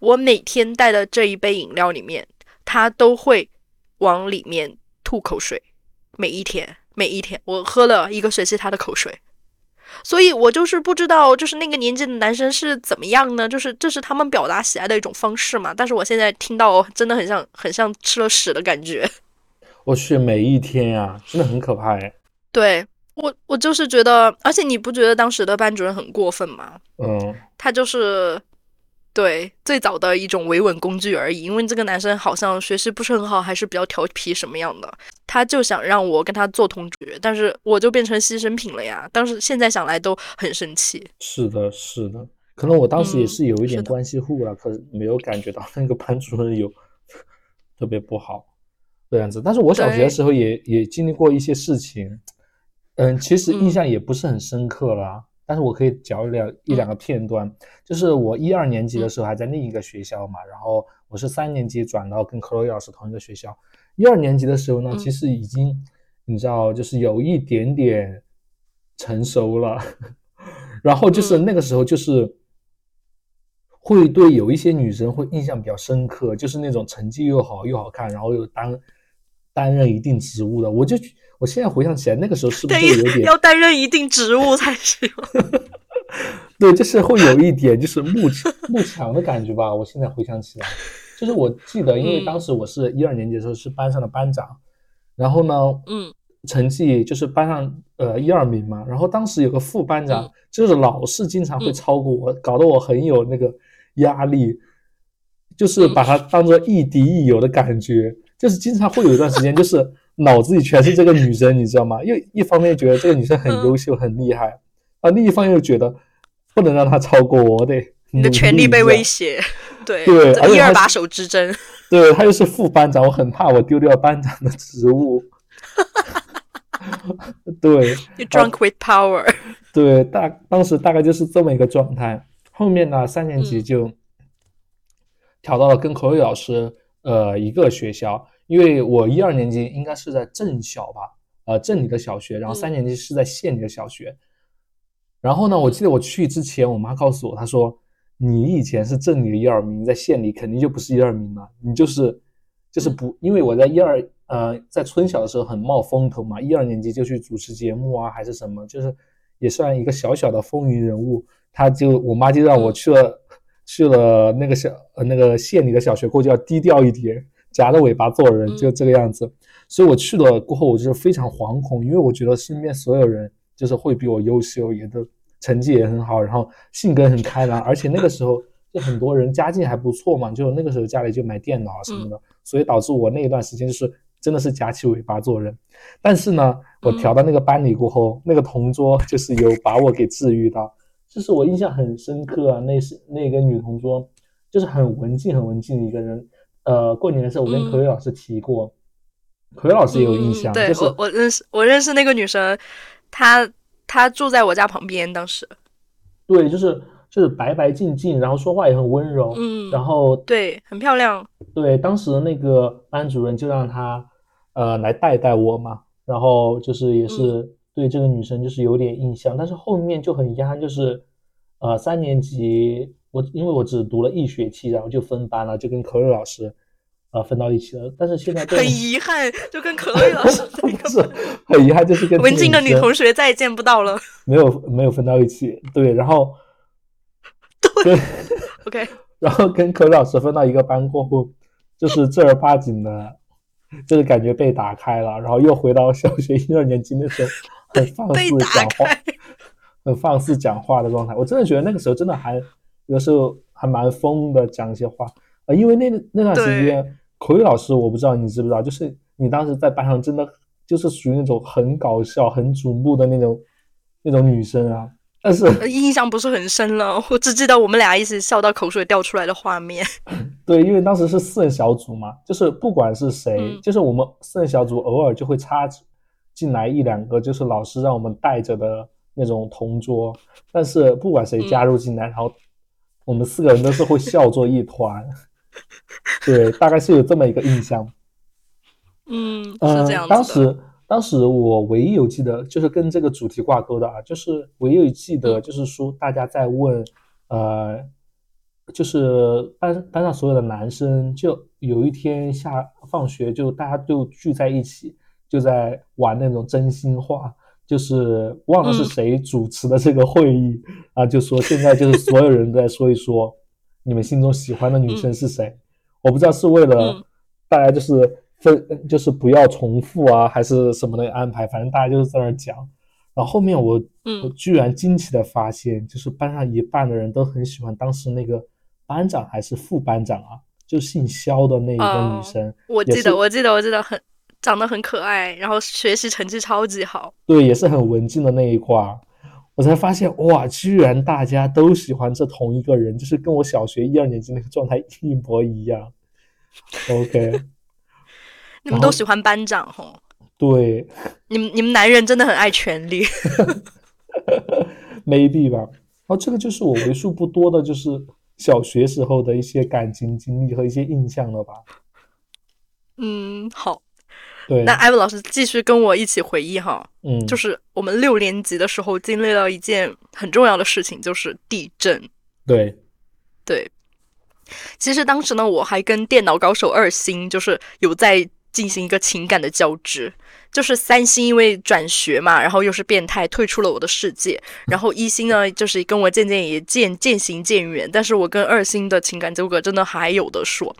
[SPEAKER 1] 我每天带的这一杯饮料里面，他都会往里面吐口水，每一天，每一天，我喝了一个学期他的口水。所以我就是不知道，就是那个年纪的男生是怎么样呢？就是这是他们表达喜爱的一种方式嘛？但是我现在听到，真的很像，很像吃了屎的感觉。
[SPEAKER 2] 我去，每一天呀，真的很可怕哎。
[SPEAKER 1] 对我，我就是觉得，而且你不觉得当时的班主任很过分吗？
[SPEAKER 2] 嗯，
[SPEAKER 1] 他就是对最早的一种维稳工具而已。因为这个男生好像学习不是很好，还是比较调皮什么样的，他就想让我跟他做同学，但是我就变成牺牲品了呀。当时现在想来都很生气。
[SPEAKER 2] 是的，是的，可能我当时也是有一点关系户了，可是没有感觉到那个班主任有 特别不好。这样子，但是我小学的时候也也经历过一些事情，嗯，其实印象也不是很深刻了。但是我可以讲两一两个片段，就是我一二年级的时候还在另一个学校嘛，然后我是三年级转到跟克洛伊老师同一个学校。一二年级的时候呢，其实已经你知道，就是有一点点成熟了，然后就是那个时候就是。会对有一些女生会印象比较深刻，就是那种成绩又好又好看，然后又担担任一定职务的。我就我现在回想起来，那个时候是不是有点
[SPEAKER 1] 要担任一定职务才行？
[SPEAKER 2] 对，就是会有一点就是慕慕强的感觉吧。我现在回想起来，就是我记得，因为当时我是一二年级的时候是班上的班长，然后呢，
[SPEAKER 1] 嗯，
[SPEAKER 2] 成绩就是班上呃一二名嘛。然后当时有个副班长，就是老是经常会超过我，搞得我很有那个。压力就是把他当做亦敌亦友的感觉，就是经常会有一段时间，就是脑子里全是这个女生，你知道吗？又一方面觉得这个女生很优秀、很厉害，啊，另一方面又觉得不能让她超过我，得
[SPEAKER 1] 你的权利被威胁，对
[SPEAKER 2] 对，
[SPEAKER 1] 一二把手之争，
[SPEAKER 2] 对他又是副班长，我很怕我丢掉班长的职务，对
[SPEAKER 1] ，You drunk with power，
[SPEAKER 2] 对，大当时大概就是这么一个状态。后面呢，三年级就调到了跟口语老师呃一个学校，因为我一二年级应该是在镇小吧，呃镇里的小学，然后三年级是在县里的小学。然后呢，我记得我去之前，我妈告诉我，她说你以前是镇里的一二名，在县里肯定就不是一二名了，你就是就是不，因为我在一二呃在村小的时候很冒风头嘛，一二年级就去主持节目啊，还是什么，就是也算一个小小的风云人物。他就我妈就让我去了去了那个小呃那个县里的小学过后就要低调一点，夹着尾巴做人，就这个样子。所以我去了过后，我就是非常惶恐，因为我觉得身边所有人就是会比我优秀，也都成绩也很好，然后性格很开朗，而且那个时候就很多人家境还不错嘛，就那个时候家里就买电脑什么的，所以导致我那一段时间就是真的是夹起尾巴做人。但是呢，我调到那个班里过后，那个同桌就是有把我给治愈到，就是我印象很深刻啊。那是那个女同桌，就是很文静、很文静的一个人。呃，过年的时候我跟可瑞老师提过，可瑞老师也有印象。
[SPEAKER 1] 对，我我认识我认识那个女生，她她住在我家旁边，当时。
[SPEAKER 2] 对，就是就是白白净净，然后说话也很温柔，
[SPEAKER 1] 嗯，
[SPEAKER 2] 然后
[SPEAKER 1] 对，很漂亮。
[SPEAKER 2] 对，当时那个班主任就让她。呃，来带带我嘛，然后就是也是对这个女生就是有点印象，但是后面就很遗憾，就是呃三年级我因为我只读了一学期，然后就分班了，就跟可瑞老师呃分到一起了。但是现在
[SPEAKER 1] 很遗憾，就跟可 瑞老师
[SPEAKER 2] 是很遗憾，就是跟
[SPEAKER 1] 文静的女同学再也见不到了，
[SPEAKER 2] 没有没有分到一起。对，然后
[SPEAKER 1] 对，OK，
[SPEAKER 2] 然后跟可瑞老师分到一个班过后，就是正儿八经的。就是感觉被打开了，然后又回到小学一二年级那时候，很放肆讲话，很放肆讲话的状态。我真的觉得那个时候真的还有时候还蛮疯的，讲一些话啊。因为那那段时间，口语老师我不知道你知不知道，就是你当时在班上真的就是属于那种很搞笑、很瞩目的那种那种女生啊。但是
[SPEAKER 1] 印象不是很深了，我只记得我们俩一起笑到口水掉出来的画面。
[SPEAKER 2] 对，因为当时是四人小组嘛，就是不管是谁，就是我们四人小组偶尔就会插进来一两个，就是老师让我们带着的那种同桌。但是不管谁加入进来，然后我们四个人都是会笑作一团。对，大概是有这么一个印象。
[SPEAKER 1] 嗯，是这样。
[SPEAKER 2] 当时。当时我唯一有记得就是跟这个主题挂钩的啊，就是唯一有记得就是说大家在问，呃，就是班班上所有的男生，就有一天下放学就大家就聚在一起，就在玩那种真心话，就是忘了是谁主持的这个会议啊，就说现在就是所有人都在说一说你们心中喜欢的女生是谁，我不知道是为了大家就是。分就是不要重复啊，还是什么的安排，反正大家就是在那儿讲。然后后面我，我居然惊奇的发现，就是班上一半的人都很喜欢当时那个班长还是副班长啊，就姓肖的那一个女生。
[SPEAKER 1] 我记得，我记得，我记得很长得很可爱，然后学习成绩超级好。
[SPEAKER 2] 对，也是很文静的那一块儿。我才发现，哇，居然大家都喜欢这同一个人，就是跟我小学一二年级那个状态一模一样。OK。
[SPEAKER 1] 你们都喜欢班长吼？
[SPEAKER 2] 对，
[SPEAKER 1] 你们你们男人真的很爱权力，
[SPEAKER 2] maybe 吧。然后这个就是我为数不多的，就是小学时候的一些感情经历和一些印象了吧。
[SPEAKER 1] 嗯，好。
[SPEAKER 2] 对，
[SPEAKER 1] 那艾文老师继续跟我一起回忆哈。
[SPEAKER 2] 嗯，
[SPEAKER 1] 就是我们六年级的时候经历了一件很重要的事情，就是地震。
[SPEAKER 2] 对，
[SPEAKER 1] 对。其实当时呢，我还跟电脑高手二星就是有在。进行一个情感的交织，就是三星因为转学嘛，然后又是变态，退出了我的世界。然后一星呢，就是跟我渐渐也渐渐行渐远。但是我跟二星的情感纠葛真的还有的说。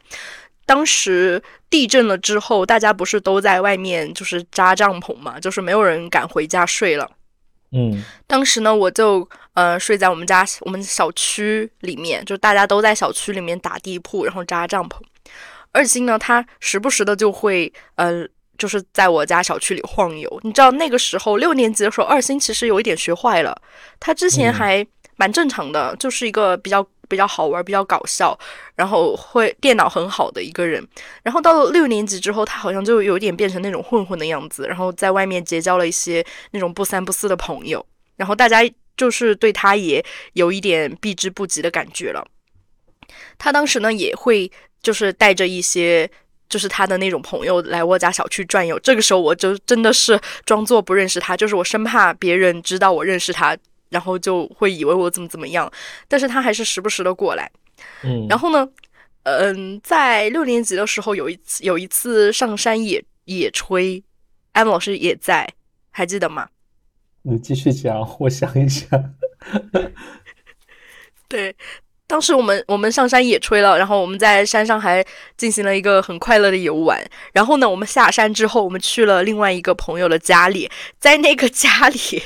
[SPEAKER 1] 当时地震了之后，大家不是都在外面就是扎帐篷嘛，就是没有人敢回家睡了。
[SPEAKER 2] 嗯，
[SPEAKER 1] 当时呢，我就呃睡在我们家我们小区里面，就大家都在小区里面打地铺，然后扎帐篷。二星呢，他时不时的就会，呃，就是在我家小区里晃悠。你知道那个时候六年级的时候，二星其实有一点学坏了。他之前还蛮正常的，就是一个比较比较好玩、比较搞笑，然后会电脑很好的一个人。然后到了六年级之后，他好像就有点变成那种混混的样子，然后在外面结交了一些那种不三不四的朋友。然后大家就是对他也有一点避之不及的感觉了。他当时呢也会。就是带着一些，就是他的那种朋友来我家小区转悠。这个时候我就真的是装作不认识他，就是我生怕别人知道我认识他，然后就会以为我怎么怎么样。但是他还是时不时的过来。
[SPEAKER 2] 嗯，
[SPEAKER 1] 然后呢，嗯，在六年级的时候有一次有一次上山野野炊，艾文老师也在，还记得吗？
[SPEAKER 2] 你继续讲，我想一想。
[SPEAKER 1] 对。当时我们我们上山野炊了，然后我们在山上还进行了一个很快乐的游玩。然后呢，我们下山之后，我们去了另外一个朋友的家里，在那个家里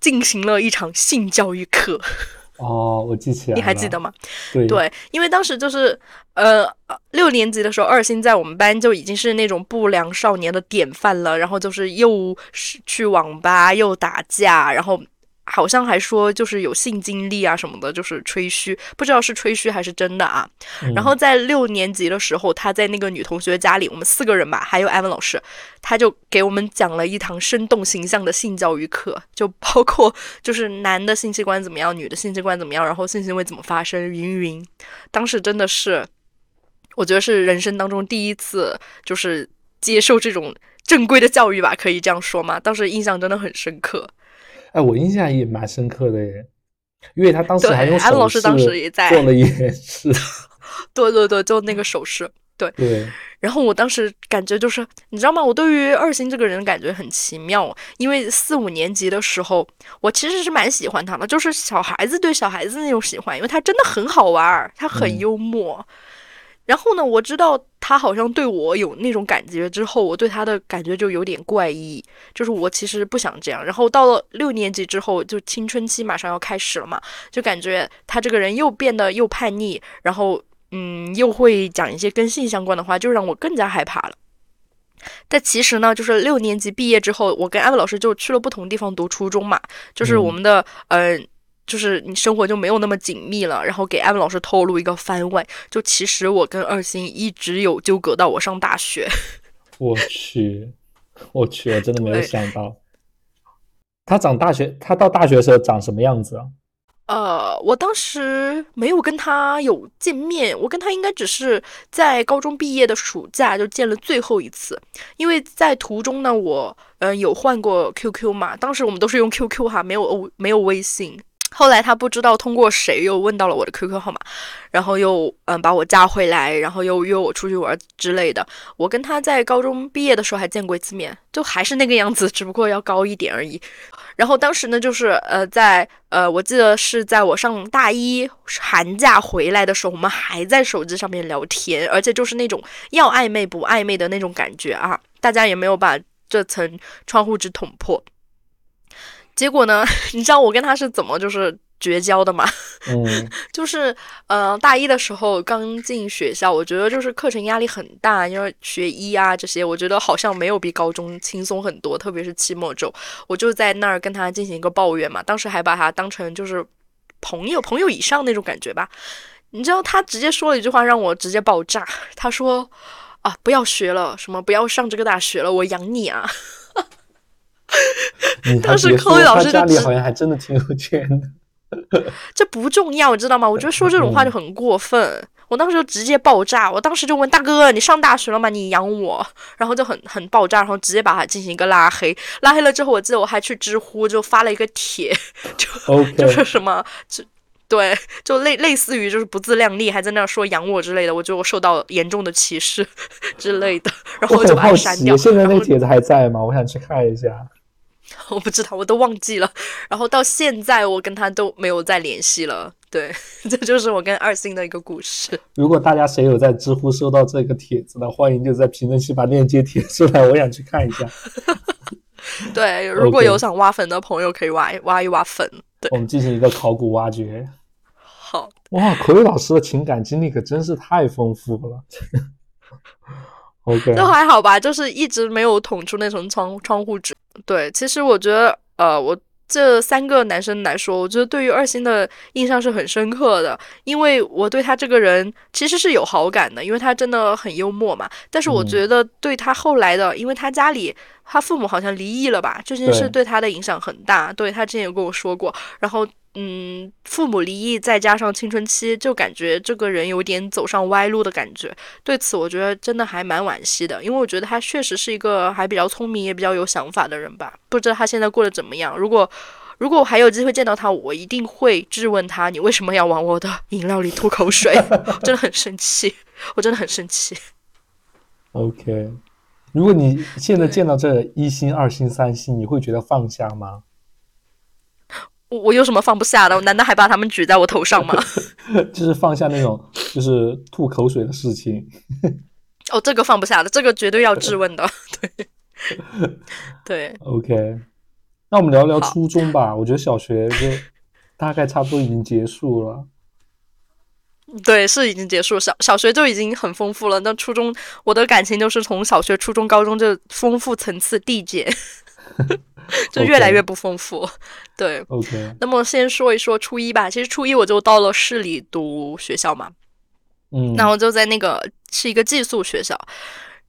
[SPEAKER 1] 进行了一场性教育课。
[SPEAKER 2] 哦，我记起来了，
[SPEAKER 1] 你还记得吗？
[SPEAKER 2] 对
[SPEAKER 1] 对，因为当时就是呃六年级的时候，二星在我们班就已经是那种不良少年的典范了，然后就是又是去网吧又打架，然后。好像还说就是有性经历啊什么的，就是吹嘘，不知道是吹嘘还是真的啊。然后在六年级的时候，他在那个女同学家里，我们四个人吧，还有艾文老师，他就给我们讲了一堂生动形象的性教育课，就包括就是男的性器官怎么样，女的性器官怎么样，然后性行为怎么发生，云云。当时真的是，我觉得是人生当中第一次，就是接受这种正规的教育吧，可以这样说吗？当时印象真的很深刻。
[SPEAKER 2] 哎，我印象也蛮深刻的耶，因为他当时还用
[SPEAKER 1] 安老师当时也在
[SPEAKER 2] 做了一件事，
[SPEAKER 1] 对 对对，就那个手势，对
[SPEAKER 2] 对。
[SPEAKER 1] 然后我当时感觉就是，你知道吗？我对于二星这个人感觉很奇妙，因为四五年级的时候，我其实是蛮喜欢他的，就是小孩子对小孩子那种喜欢，因为他真的很好玩，他很幽默。然后呢，我知道他好像对我有那种感觉之后，我对他的感觉就有点怪异，就是我其实不想这样。然后到了六年级之后，就青春期马上要开始了嘛，就感觉他这个人又变得又叛逆，然后嗯，又会讲一些跟性相关的话，就让我更加害怕了。但其实呢，就是六年级毕业之后，我跟艾文老师就去了不同地方读初中嘛，就是我们的嗯。就是你生活就没有那么紧密了，然后给艾文老师透露一个番外，就其实我跟二星一直有纠葛到我上大学。
[SPEAKER 2] 我去，我去，我真的没有想到，他长大学，他到大学的时候长什么样子啊？
[SPEAKER 1] 呃，我当时没有跟他有见面，我跟他应该只是在高中毕业的暑假就见了最后一次，因为在途中呢，我嗯有换过 QQ 嘛，当时我们都是用 QQ 哈，没有微没有微信。后来他不知道通过谁又问到了我的 QQ 号码，然后又嗯把我加回来，然后又约我出去玩之类的。我跟他在高中毕业的时候还见过一次面，就还是那个样子，只不过要高一点而已。然后当时呢，就是呃在呃我记得是在我上大一寒假回来的时候，我们还在手机上面聊天，而且就是那种要暧昧不暧昧的那种感觉啊，大家也没有把这层窗户纸捅破。结果呢？你知道我跟他是怎么就是绝交的吗？
[SPEAKER 2] 嗯，
[SPEAKER 1] 就是呃，大一的时候刚进学校，我觉得就是课程压力很大，因为学医啊这些，我觉得好像没有比高中轻松很多，特别是期末周，我就在那儿跟他进行一个抱怨嘛。当时还把他当成就是朋友，朋友以上那种感觉吧。你知道他直接说了一句话让我直接爆炸，他说啊，不要学了，什么不要上这个大学了，我养你啊。当时科老师
[SPEAKER 2] 家里好像还真的挺有钱的，
[SPEAKER 1] 这不重要，你知道吗？我觉得说这种话就很过分。我当时就直接爆炸，我当时就问大哥：“你上大学了吗？你养我？”然后就很很爆炸，然后直接把他进行一个拉黑。拉黑了之后，我记得我还去知乎就发了一个帖，就 就是什么，就对，就类类似于就是不自量力，还在那说养我之类的。我觉得我受到严重的歧视 之类的，然后我就删掉。
[SPEAKER 2] 现在那帖子还在吗？我想去看一下。
[SPEAKER 1] 我不知道，我都忘记了。然后到现在，我跟他都没有再联系了。对，这就是我跟二星的一个故事。
[SPEAKER 2] 如果大家谁有在知乎收到这个帖子的，欢迎就在评论区把链接贴出来，我想去看一下。
[SPEAKER 1] 对，如果有想挖坟的朋友，可以挖挖一挖坟。对，
[SPEAKER 2] 我们进行一个考古挖掘。
[SPEAKER 1] 好
[SPEAKER 2] 哇，口语老师的情感经历可真是太丰富了。OK，
[SPEAKER 1] 都还好吧，就是一直没有捅出那层窗窗户纸。对，其实我觉得，呃，我这三个男生来说，我觉得对于二星的印象是很深刻的，因为我对他这个人其实是有好感的，因为他真的很幽默嘛。但是我觉得对他后来的，因为他家里他父母好像离异了吧，这件事对他的影响很大。对他之前有跟我说过，然后。嗯，父母离异，再加上青春期，就感觉这个人有点走上歪路的感觉。对此，我觉得真的还蛮惋惜的，因为我觉得他确实是一个还比较聪明，也比较有想法的人吧。不知道他现在过得怎么样。如果如果我还有机会见到他，我一定会质问他：你为什么要往我的 饮料里吐口水？真的很生气，我真的很生气。
[SPEAKER 2] OK，如果你现在见到这一星、二星、三星，你会觉得放下吗？
[SPEAKER 1] 我我有什么放不下的？我难道还把他们举在我头上吗？
[SPEAKER 2] 就是放下那种就是吐口水的事情。
[SPEAKER 1] 哦，这个放不下的，这个绝对要质问的。对 对。
[SPEAKER 2] OK，那我们聊聊初中吧。我觉得小学就大概差不多已经结束了。
[SPEAKER 1] 对，是已经结束。小小学就已经很丰富了，那初中我的感情就是从小学、初中、高中就丰富层次递减，就越来越不丰富。对
[SPEAKER 2] ，OK。
[SPEAKER 1] 那么先说一说初一吧。其实初一我就到了市里读学校嘛，
[SPEAKER 2] 嗯，
[SPEAKER 1] 然后就在那个是一个寄宿学校，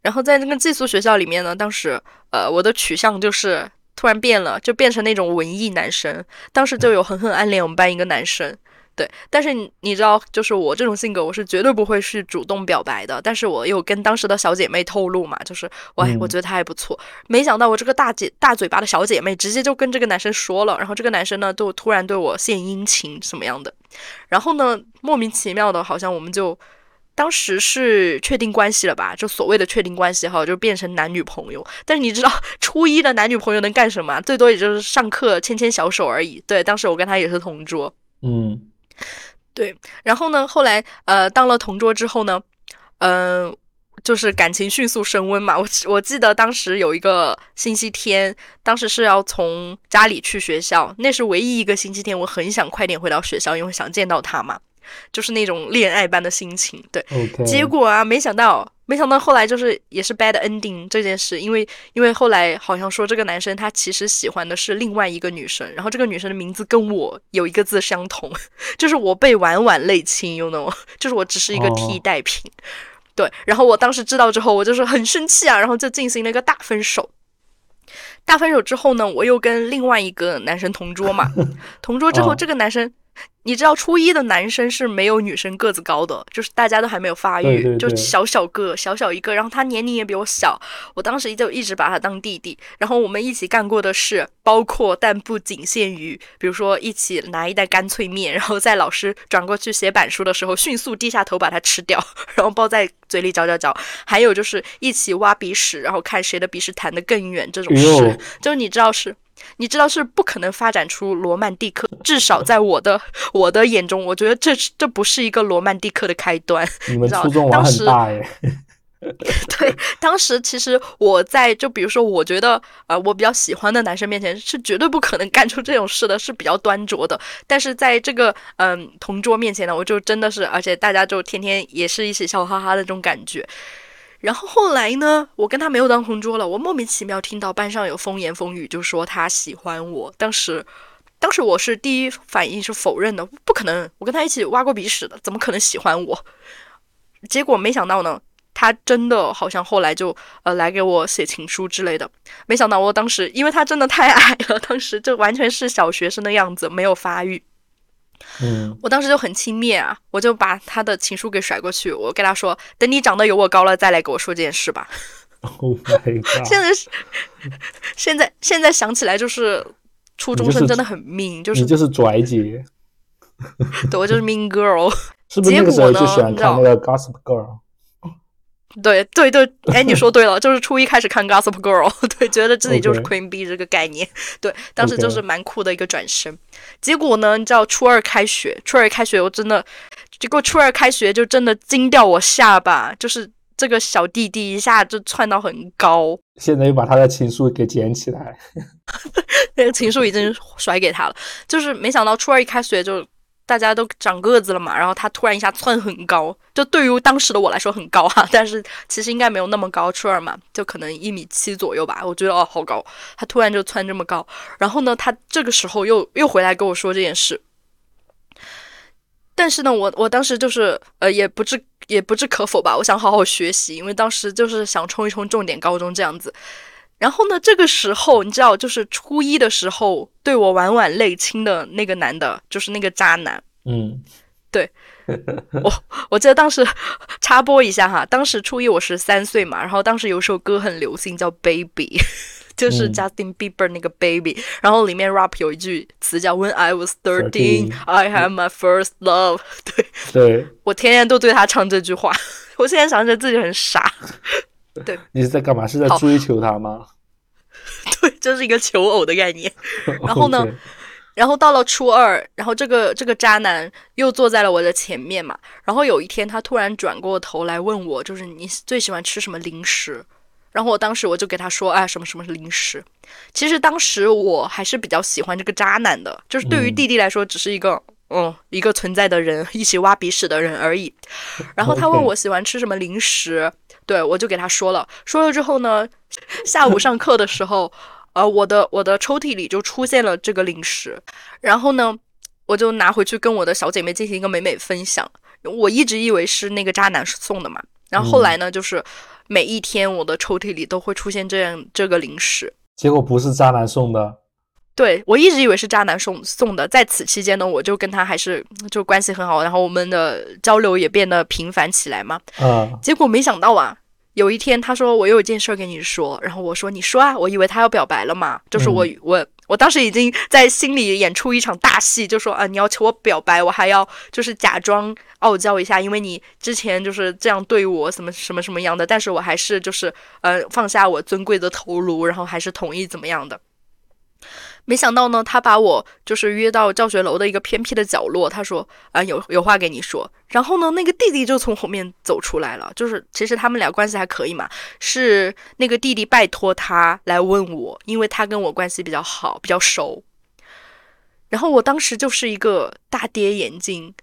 [SPEAKER 1] 然后在那个寄宿学校里面呢，当时呃我的取向就是突然变了，就变成那种文艺男生。当时就有狠狠暗恋我们班一个男生。对，但是你你知道，就是我这种性格，我是绝对不会去主动表白的。但是我又跟当时的小姐妹透露嘛，就是我我觉得他还不错。没想到我这个大姐大嘴巴的小姐妹直接就跟这个男生说了，然后这个男生呢，就突然对我献殷勤什么样的。然后呢，莫名其妙的，好像我们就当时是确定关系了吧？就所谓的确定关系哈，就变成男女朋友。但是你知道，初一的男女朋友能干什么？最多也就是上课牵牵小手而已。对，当时我跟他也是同桌。
[SPEAKER 2] 嗯。
[SPEAKER 1] 对，然后呢？后来，呃，当了同桌之后呢，嗯，就是感情迅速升温嘛。我我记得当时有一个星期天，当时是要从家里去学校，那是唯一一个星期天，我很想快点回到学校，因为想见到他嘛。就是那种恋爱般的心情，对。结果啊，没想到，没想到后来就是也是 bad ending 这件事，因为因为后来好像说这个男生他其实喜欢的是另外一个女生，然后这个女生的名字跟我有一个字相同，就是我被婉婉泪亲，you know，就是我只是一个替代品。对，然后我当时知道之后，我就是很生气啊，然后就进行了一个大分手。大分手之后呢，我又跟另外一个男生同桌嘛，同桌之后这个男生。你知道初一的男生是没有女生个子高的，就是大家都还没有发育，就小小个，小小一个。然后他年龄也比我小，我当时就一直把他当弟弟。然后我们一起干过的事，包括但不仅限于，比如说一起拿一袋干脆面，然后在老师转过去写板书的时候，迅速低下头把它吃掉，然后抱在嘴里嚼嚼嚼。还有就是一起挖鼻屎，然后看谁的鼻屎弹得更远这种事，就你知道是。你知道是不可能发展出罗曼蒂克，至少在我的我的眼中，我觉得这这不是一个罗曼蒂克的开端。
[SPEAKER 2] 你们初中玩很大耶。
[SPEAKER 1] 对，当时其实我在就比如说，我觉得呃我比较喜欢的男生面前是绝对不可能干出这种事的，是比较端着的。但是在这个嗯同桌面前呢，我就真的是，而且大家就天天也是一起笑哈哈的这种感觉。然后后来呢，我跟他没有当同桌了。我莫名其妙听到班上有风言风语，就说他喜欢我。当时，当时我是第一反应是否认的，不可能，我跟他一起挖过鼻屎的，怎么可能喜欢我？结果没想到呢，他真的好像后来就呃来给我写情书之类的。没想到我当时，因为他真的太矮了，当时就完全是小学生的样子，没有发育。
[SPEAKER 2] 嗯，
[SPEAKER 1] 我当时就很轻蔑啊，我就把他的情书给甩过去，我跟他说：“等你长得有我高了，再来给我说这件事吧。
[SPEAKER 2] ”Oh my god！
[SPEAKER 1] 现在是现在现在想起来就是初中生真的很命，就是
[SPEAKER 2] 你就是拽姐，
[SPEAKER 1] 对，我就是 mean girl。
[SPEAKER 2] 是不是那个时候就喜欢看那个 Gossip Girl？
[SPEAKER 1] 对对对，哎，你说 对了，就是初一开始看 Gossip Girl，对，觉得自己就是 Queen Bee 这个概念，对，当时就是蛮酷的一个转身。结果呢，你知道初二开学，初二开学我真的，结果初二开学就真的惊掉我下巴，就是这个小弟弟一下就窜到很高。
[SPEAKER 2] 现在又把他的情书给捡起来，
[SPEAKER 1] 那个情书已经甩给他了，就是没想到初二一开学就。大家都长个子了嘛，然后他突然一下窜很高，就对于当时的我来说很高哈，但是其实应该没有那么高，初二嘛，就可能一米七左右吧。我觉得哦，好高，他突然就窜这么高。然后呢，他这个时候又又回来跟我说这件事，但是呢，我我当时就是呃，也不置也不置可否吧，我想好好学习，因为当时就是想冲一冲重点高中这样子。然后呢？这个时候，你知道，就是初一的时候，对我晚晚泪亲的那个男的，就是那个渣男。
[SPEAKER 2] 嗯，
[SPEAKER 1] 对，我我记得当时 插播一下哈，当时初一我十三岁嘛，然后当时有首歌很流行，叫《Baby》，就是 Justin Bieber 那个 Baby，然后里面 rap 有一句词叫 When I was thirteen, I had my first love。对，
[SPEAKER 2] 对
[SPEAKER 1] 我天天都对他唱这句话，我现在想起来自己很傻。对，
[SPEAKER 2] 你是在干嘛？是在追求他吗？
[SPEAKER 1] 对，这是一个求偶的概念。然后呢，然后到了初二，然后这个这个渣男又坐在了我的前面嘛。然后有一天，他突然转过头来问我，就是你最喜欢吃什么零食？然后我当时我就给他说，哎，什么什么零食。其实当时我还是比较喜欢这个渣男的，就是对于弟弟来说，只是一个，嗯，一个存在的人，一起挖鼻屎的人而已。然后他问我喜欢吃什么零食，对我就给他说了。说了之后呢，下午上课的时候，呃，我的我的抽屉里就出现了这个零食，然后呢，我就拿回去跟我的小姐妹进行一个美美分享。我一直以为是那个渣男送的嘛，然后后来呢，就是每一天我的抽屉里都会出现这样这个零食，
[SPEAKER 2] 结果不是渣男送的，
[SPEAKER 1] 对我一直以为是渣男送送的，在此期间呢，我就跟他还是就关系很好，然后我们的交流也变得频繁起来嘛，
[SPEAKER 2] 嗯，
[SPEAKER 1] 结果没想到啊，有一天他说我有一件事跟你说，然后我说你说啊，我以为他要表白了嘛，就是我我。我当时已经在心里演出一场大戏，就说啊，你要求我表白，我还要就是假装傲娇一下，因为你之前就是这样对我，什么什么什么样的，但是我还是就是呃放下我尊贵的头颅，然后还是同意怎么样的。没想到呢，他把我就是约到教学楼的一个偏僻的角落。他说：“啊，有有话跟你说。”然后呢，那个弟弟就从后面走出来了。就是其实他们俩关系还可以嘛，是那个弟弟拜托他来问我，因为他跟我关系比较好，比较熟。然后我当时就是一个大跌眼镜，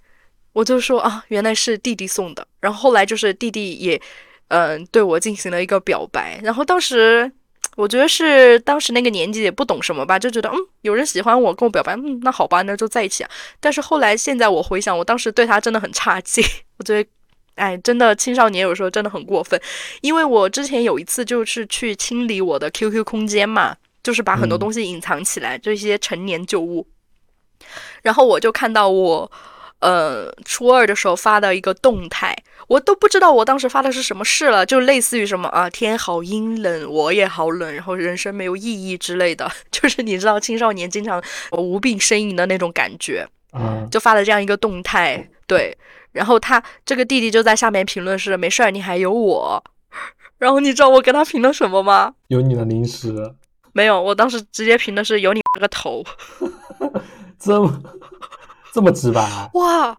[SPEAKER 1] 我就说啊，原来是弟弟送的。然后后来就是弟弟也嗯对我进行了一个表白。然后当时。我觉得是当时那个年纪也不懂什么吧，就觉得嗯，有人喜欢我跟我表白，嗯，那好吧，那就在一起啊。但是后来现在我回想，我当时对他真的很差劲。我觉得，哎，真的青少年有时候真的很过分。因为我之前有一次就是去清理我的 QQ 空间嘛，就是把很多东西隐藏起来，就一些陈年旧物。然后我就看到我。呃，初二的时候发的一个动态，我都不知道我当时发的是什么事了，就类似于什么啊，天好阴冷，我也好冷，然后人生没有意义之类的，就是你知道青少年经常无病呻吟的那种感觉，
[SPEAKER 2] 嗯，
[SPEAKER 1] 就发了这样一个动态，对，然后他这个弟弟就在下面评论是没事儿，你还有我，然后你知道我给他评论什么吗？
[SPEAKER 2] 有你的零食？
[SPEAKER 1] 没有，我当时直接评的是有你个头，
[SPEAKER 2] 这么。这么直白？
[SPEAKER 1] 啊哇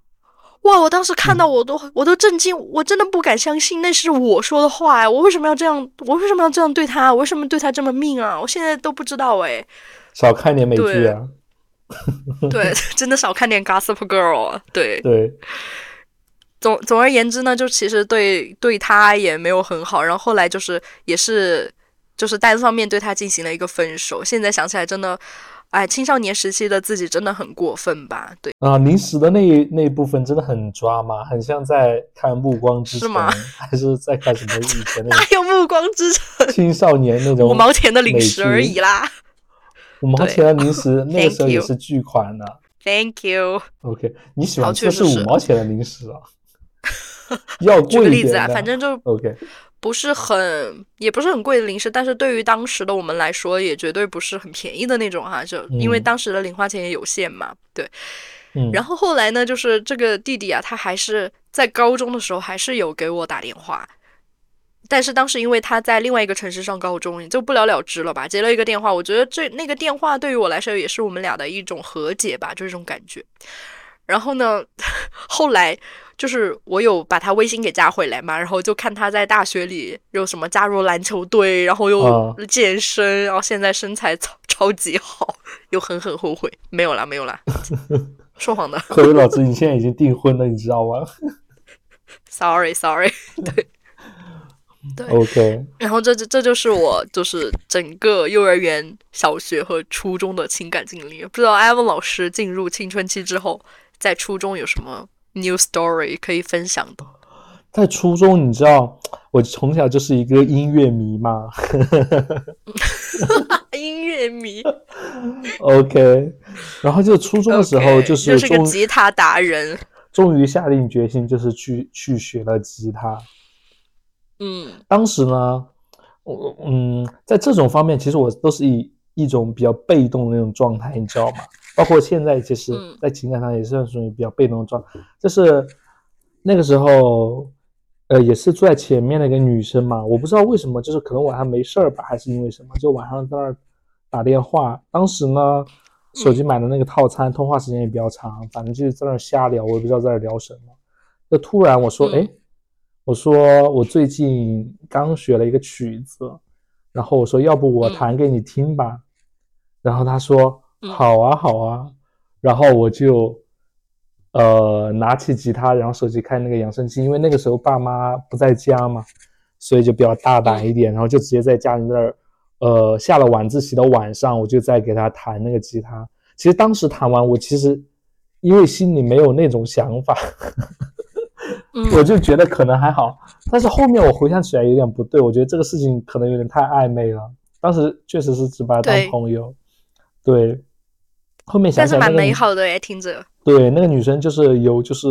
[SPEAKER 1] 哇！我当时看到我都我都震惊，我真的不敢相信那是我说的话哎！我为什么要这样？我为什么要这样对他？我为什么对他这么命啊？我现在都不知道哎。
[SPEAKER 2] 少看点美剧啊！
[SPEAKER 1] 对，真的少看点 Gossip Girl。对
[SPEAKER 2] 对。
[SPEAKER 1] 总总而言之呢，就其实对对他也没有很好，然后后来就是也是就是单方面对他进行了一个分手。现在想起来真的。哎，青少年时期的自己真的很过分吧？对
[SPEAKER 2] 啊，零食的那那一部分真的很抓马，很像在看《暮光之城》，还是在看什么以前的？
[SPEAKER 1] 哪 有《暮光之城》？
[SPEAKER 2] 青少年那种
[SPEAKER 1] 五毛钱的零食而已啦。
[SPEAKER 2] 五毛钱的零食，那个时候也是巨款的。
[SPEAKER 1] Thank you。
[SPEAKER 2] OK，你喜欢吃的是五毛钱的零食啊？要贵
[SPEAKER 1] 举个例子啊，反正就
[SPEAKER 2] OK。
[SPEAKER 1] 不是很，也不是很贵的零食，但是对于当时的我们来说，也绝对不是很便宜的那种哈。就因为当时的零花钱也有限嘛，对。然后后来呢，就是这个弟弟啊，他还是在高中的时候还是有给我打电话，但是当时因为他在另外一个城市上高中，也就不了了之了吧。接了一个电话，我觉得这那个电话对于我来说也是我们俩的一种和解吧，就这种感觉。然后呢，后来。就是我有把他微信给加回来嘛，然后就看他在大学里有什么加入篮球队，然后又健身，然后现在身材超超级好，又狠狠后悔，没有啦，没有啦，说谎的。
[SPEAKER 2] 可伟老师，你现在已经订婚了，你知道吗？
[SPEAKER 1] Sorry，Sorry，对对
[SPEAKER 2] ，OK。
[SPEAKER 1] 然后这这这就是我就是整个幼儿园、小学和初中的情感经历。不知道艾文老师进入青春期之后，在初中有什么？New story 可以分享的，
[SPEAKER 2] 在初中，你知道我从小就是一个音乐迷吗？
[SPEAKER 1] 音乐迷
[SPEAKER 2] ，OK。然后就初中的时候，就是
[SPEAKER 1] 就是个吉他达人，
[SPEAKER 2] 终于下定决心，就是去去学了吉他。
[SPEAKER 1] 嗯，
[SPEAKER 2] 当时呢，我嗯，在这种方面，其实我都是以一种比较被动的那种状态，你知道吗？包括现在，其实，在情感上也是属于比较被动的状态。就是那个时候，呃，也是坐在前面的一个女生嘛，我不知道为什么，就是可能晚上没事儿吧，还是因为什么，就晚上在那儿打电话。当时呢，手机买的那个套餐，通话时间也比较长，反正就是在那儿瞎聊，我也不知道在那儿聊什么。就突然我说：“哎，我说我最近刚学了一个曲子，然后我说要不我弹给你听吧，然后他说好啊好啊，然后我就呃拿起吉他，然后手机开那个扬声器，因为那个时候爸妈不在家嘛，所以就比较大胆一点，然后就直接在家里那儿，呃下了晚自习的晚上，我就在给他弹那个吉他。其实当时弹完，我其实因为心里没有那种想法。我就觉得可能还好，但是后面我回想起来有点不对，我觉得这个事情可能有点太暧昧了。当时确实是只把他当朋友，对。后面想想，
[SPEAKER 1] 但是蛮美好的诶，听着。
[SPEAKER 2] 对，那个女生就是有，就是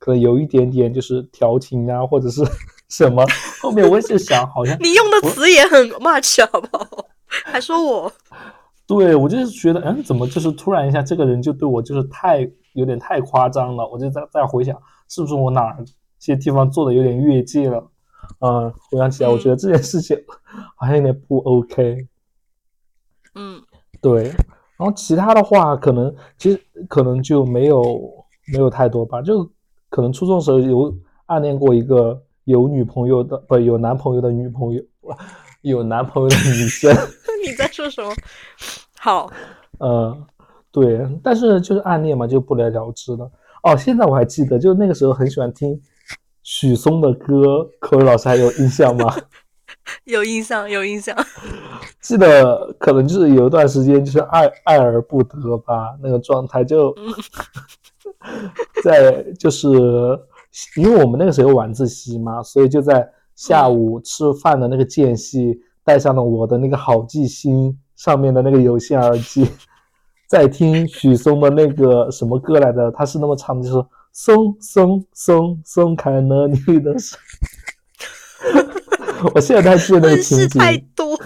[SPEAKER 2] 可能有一点点就是调情啊，或者是 什么。后面我就想，好像
[SPEAKER 1] 你用的词也很 much，好不好？还说我？
[SPEAKER 2] 对，我就是觉得，嗯，怎么就是突然一下，这个人就对我就是太有点太夸张了。我就在在回想，是不是我哪？些地方做的有点越界了，嗯，回想起来，我觉得这件事情好像有点不 OK。
[SPEAKER 1] 嗯，
[SPEAKER 2] 对。然后其他的话，可能其实可能就没有没有太多吧。就可能初中时候有暗恋过一个有女朋友的，不有男朋友的女朋友，有男朋友的女生。
[SPEAKER 1] 你在说什么？好。
[SPEAKER 2] 嗯，对，但是就是暗恋嘛，就不了了之了。哦，现在我还记得，就那个时候很喜欢听。许嵩的歌，口语老师还有印象吗？
[SPEAKER 1] 有印象，有印象。
[SPEAKER 2] 记得可能就是有一段时间就是爱爱而不得吧，那个状态就 在就是因为我们那个时候晚自习嘛，所以就在下午吃饭的那个间隙，带上了我的那个好记星上面的那个有线耳机，在听许嵩的那个什么歌来的，他是那么唱的，就是。松松松松开了你的手，我现在还记得那个情景。
[SPEAKER 1] 太多。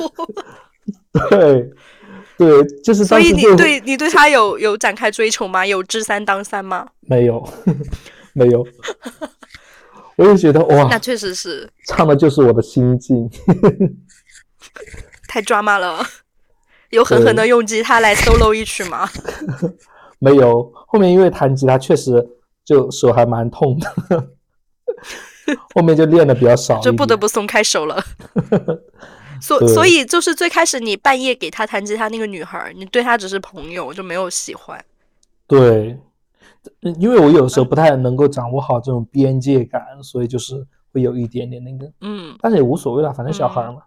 [SPEAKER 2] 对对，就是
[SPEAKER 1] 所以你对你对他有有展开追求吗？有知三当三吗？
[SPEAKER 2] 没有，没有。我也觉得哇，
[SPEAKER 1] 那确实是
[SPEAKER 2] 唱的就是我的心境。
[SPEAKER 1] 太抓马了，有狠狠的用吉他来 solo 一曲吗？
[SPEAKER 2] 没有，后面因为弹吉他确实。就手还蛮痛的，后面就练的比较少，
[SPEAKER 1] 就不得不松开手了。所所以就是最开始你半夜给他弹吉他那个女孩，你对她只是朋友，就没有喜欢。
[SPEAKER 2] 对，因为我有时候不太能够掌握好这种边界感，所以就是会有一点点那个，
[SPEAKER 1] 嗯，
[SPEAKER 2] 但是也无所谓了，反正小孩嘛。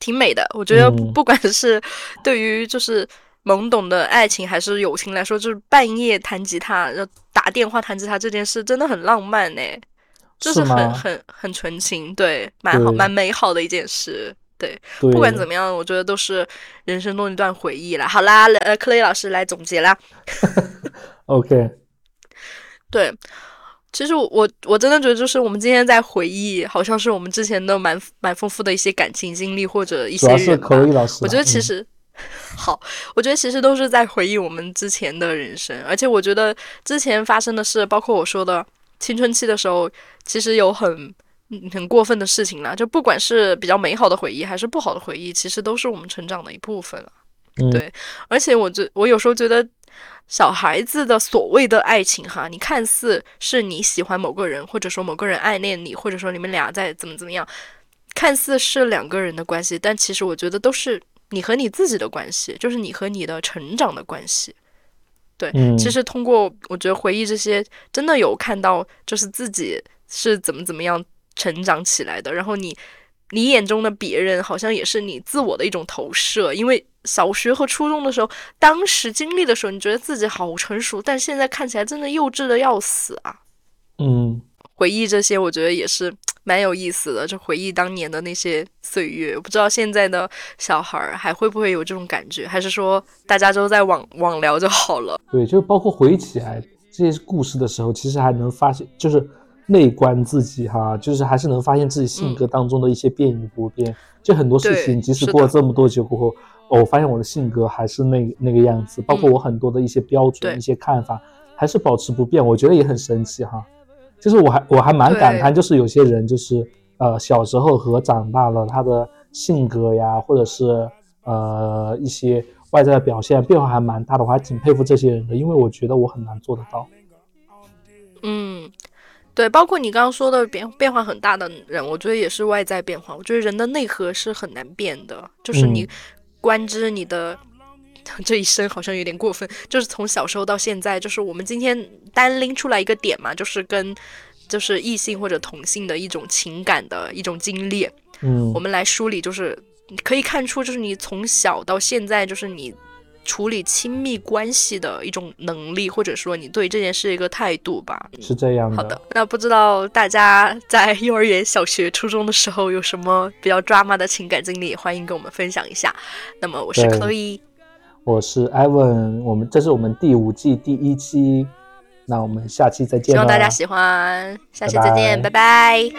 [SPEAKER 1] 挺美的，我觉得不管是对于就是。懵懂的爱情还是友情来说，就是半夜弹吉他，要打电话弹吉他这件事，真的很浪漫呢，就是很很很纯情，对，蛮好蛮美好的一件事，对，不管怎么样，我觉得都是人生中一段回忆了。好啦，呃，克雷老师来总结啦。
[SPEAKER 2] OK，
[SPEAKER 1] 对，其实我我真的觉得，就是我们今天在回忆，好像是我们之前的蛮蛮丰富的一些感情经历，或者一些人吧。我觉得其实。好，我觉得其实都是在回忆我们之前的人生，而且我觉得之前发生的事，包括我说的青春期的时候，其实有很很过分的事情啦。就不管是比较美好的回忆，还是不好的回忆，其实都是我们成长的一部分了。对，而且我觉我有时候觉得，小孩子的所谓的爱情，哈，你看似是你喜欢某个人，或者说某个人暗恋你，或者说你们俩在怎么怎么样，看似是两个人的关系，但其实我觉得都是。你和你自己的关系，就是你和你的成长的关系。对，其实通过我觉得回忆这些，真的有看到，就是自己是怎么怎么样成长起来的。然后你，你眼中的别人，好像也是你自我的一种投射。因为小学和初中的时候，当时经历的时候，你觉得自己好成熟，但现在看起来真的幼稚的要死啊。
[SPEAKER 2] 嗯，
[SPEAKER 1] 回忆这些，我觉得也是。蛮有意思的，就回忆当年的那些岁月。我不知道现在的小孩儿还会不会有这种感觉，还是说大家都在网网聊就好了？
[SPEAKER 2] 对，就包括回忆起来这些故事的时候，其实还能发现，就是内观自己哈，就是还是能发现自己性格当中的一些变与不变。就很多事情，即使过了这么多久过后，我发现我的性格还是那那个样子，包括我很多的一些标准、一些看法还是保持不变。我觉得也很神奇哈。就是我还我还蛮感叹，就是有些人就是呃小时候和长大了，他的性格呀，或者是呃一些外在的表现变化还蛮大的，我还挺佩服这些人的，因为我觉得我很难做得到。
[SPEAKER 1] 嗯，对，包括你刚刚说的变变化很大的人，我觉得也是外在变化。我觉得人的内核是很难变的，就是你观之你的这一生好像有点过分，就是从小时候到现在，就是我们今天单拎出来一个点嘛，就是跟就是异性或者同性的一种情感的一种经历，
[SPEAKER 2] 嗯，
[SPEAKER 1] 我们来梳理，就是可以看出，就是你从小到现在，就是你。处理亲密关系的一种能力，或者说你对这件事一个态度吧，
[SPEAKER 2] 是这样的。
[SPEAKER 1] 好的，那不知道大家在幼儿园、小学、初中的时候有什么比较 drama 的情感经历，欢迎跟我们分享一下。那么我是 Chloe，
[SPEAKER 2] 我是 Evan，我们，这是我们第五季第一期，那我们下期再见。希
[SPEAKER 1] 望大家喜欢，下期再见，拜拜。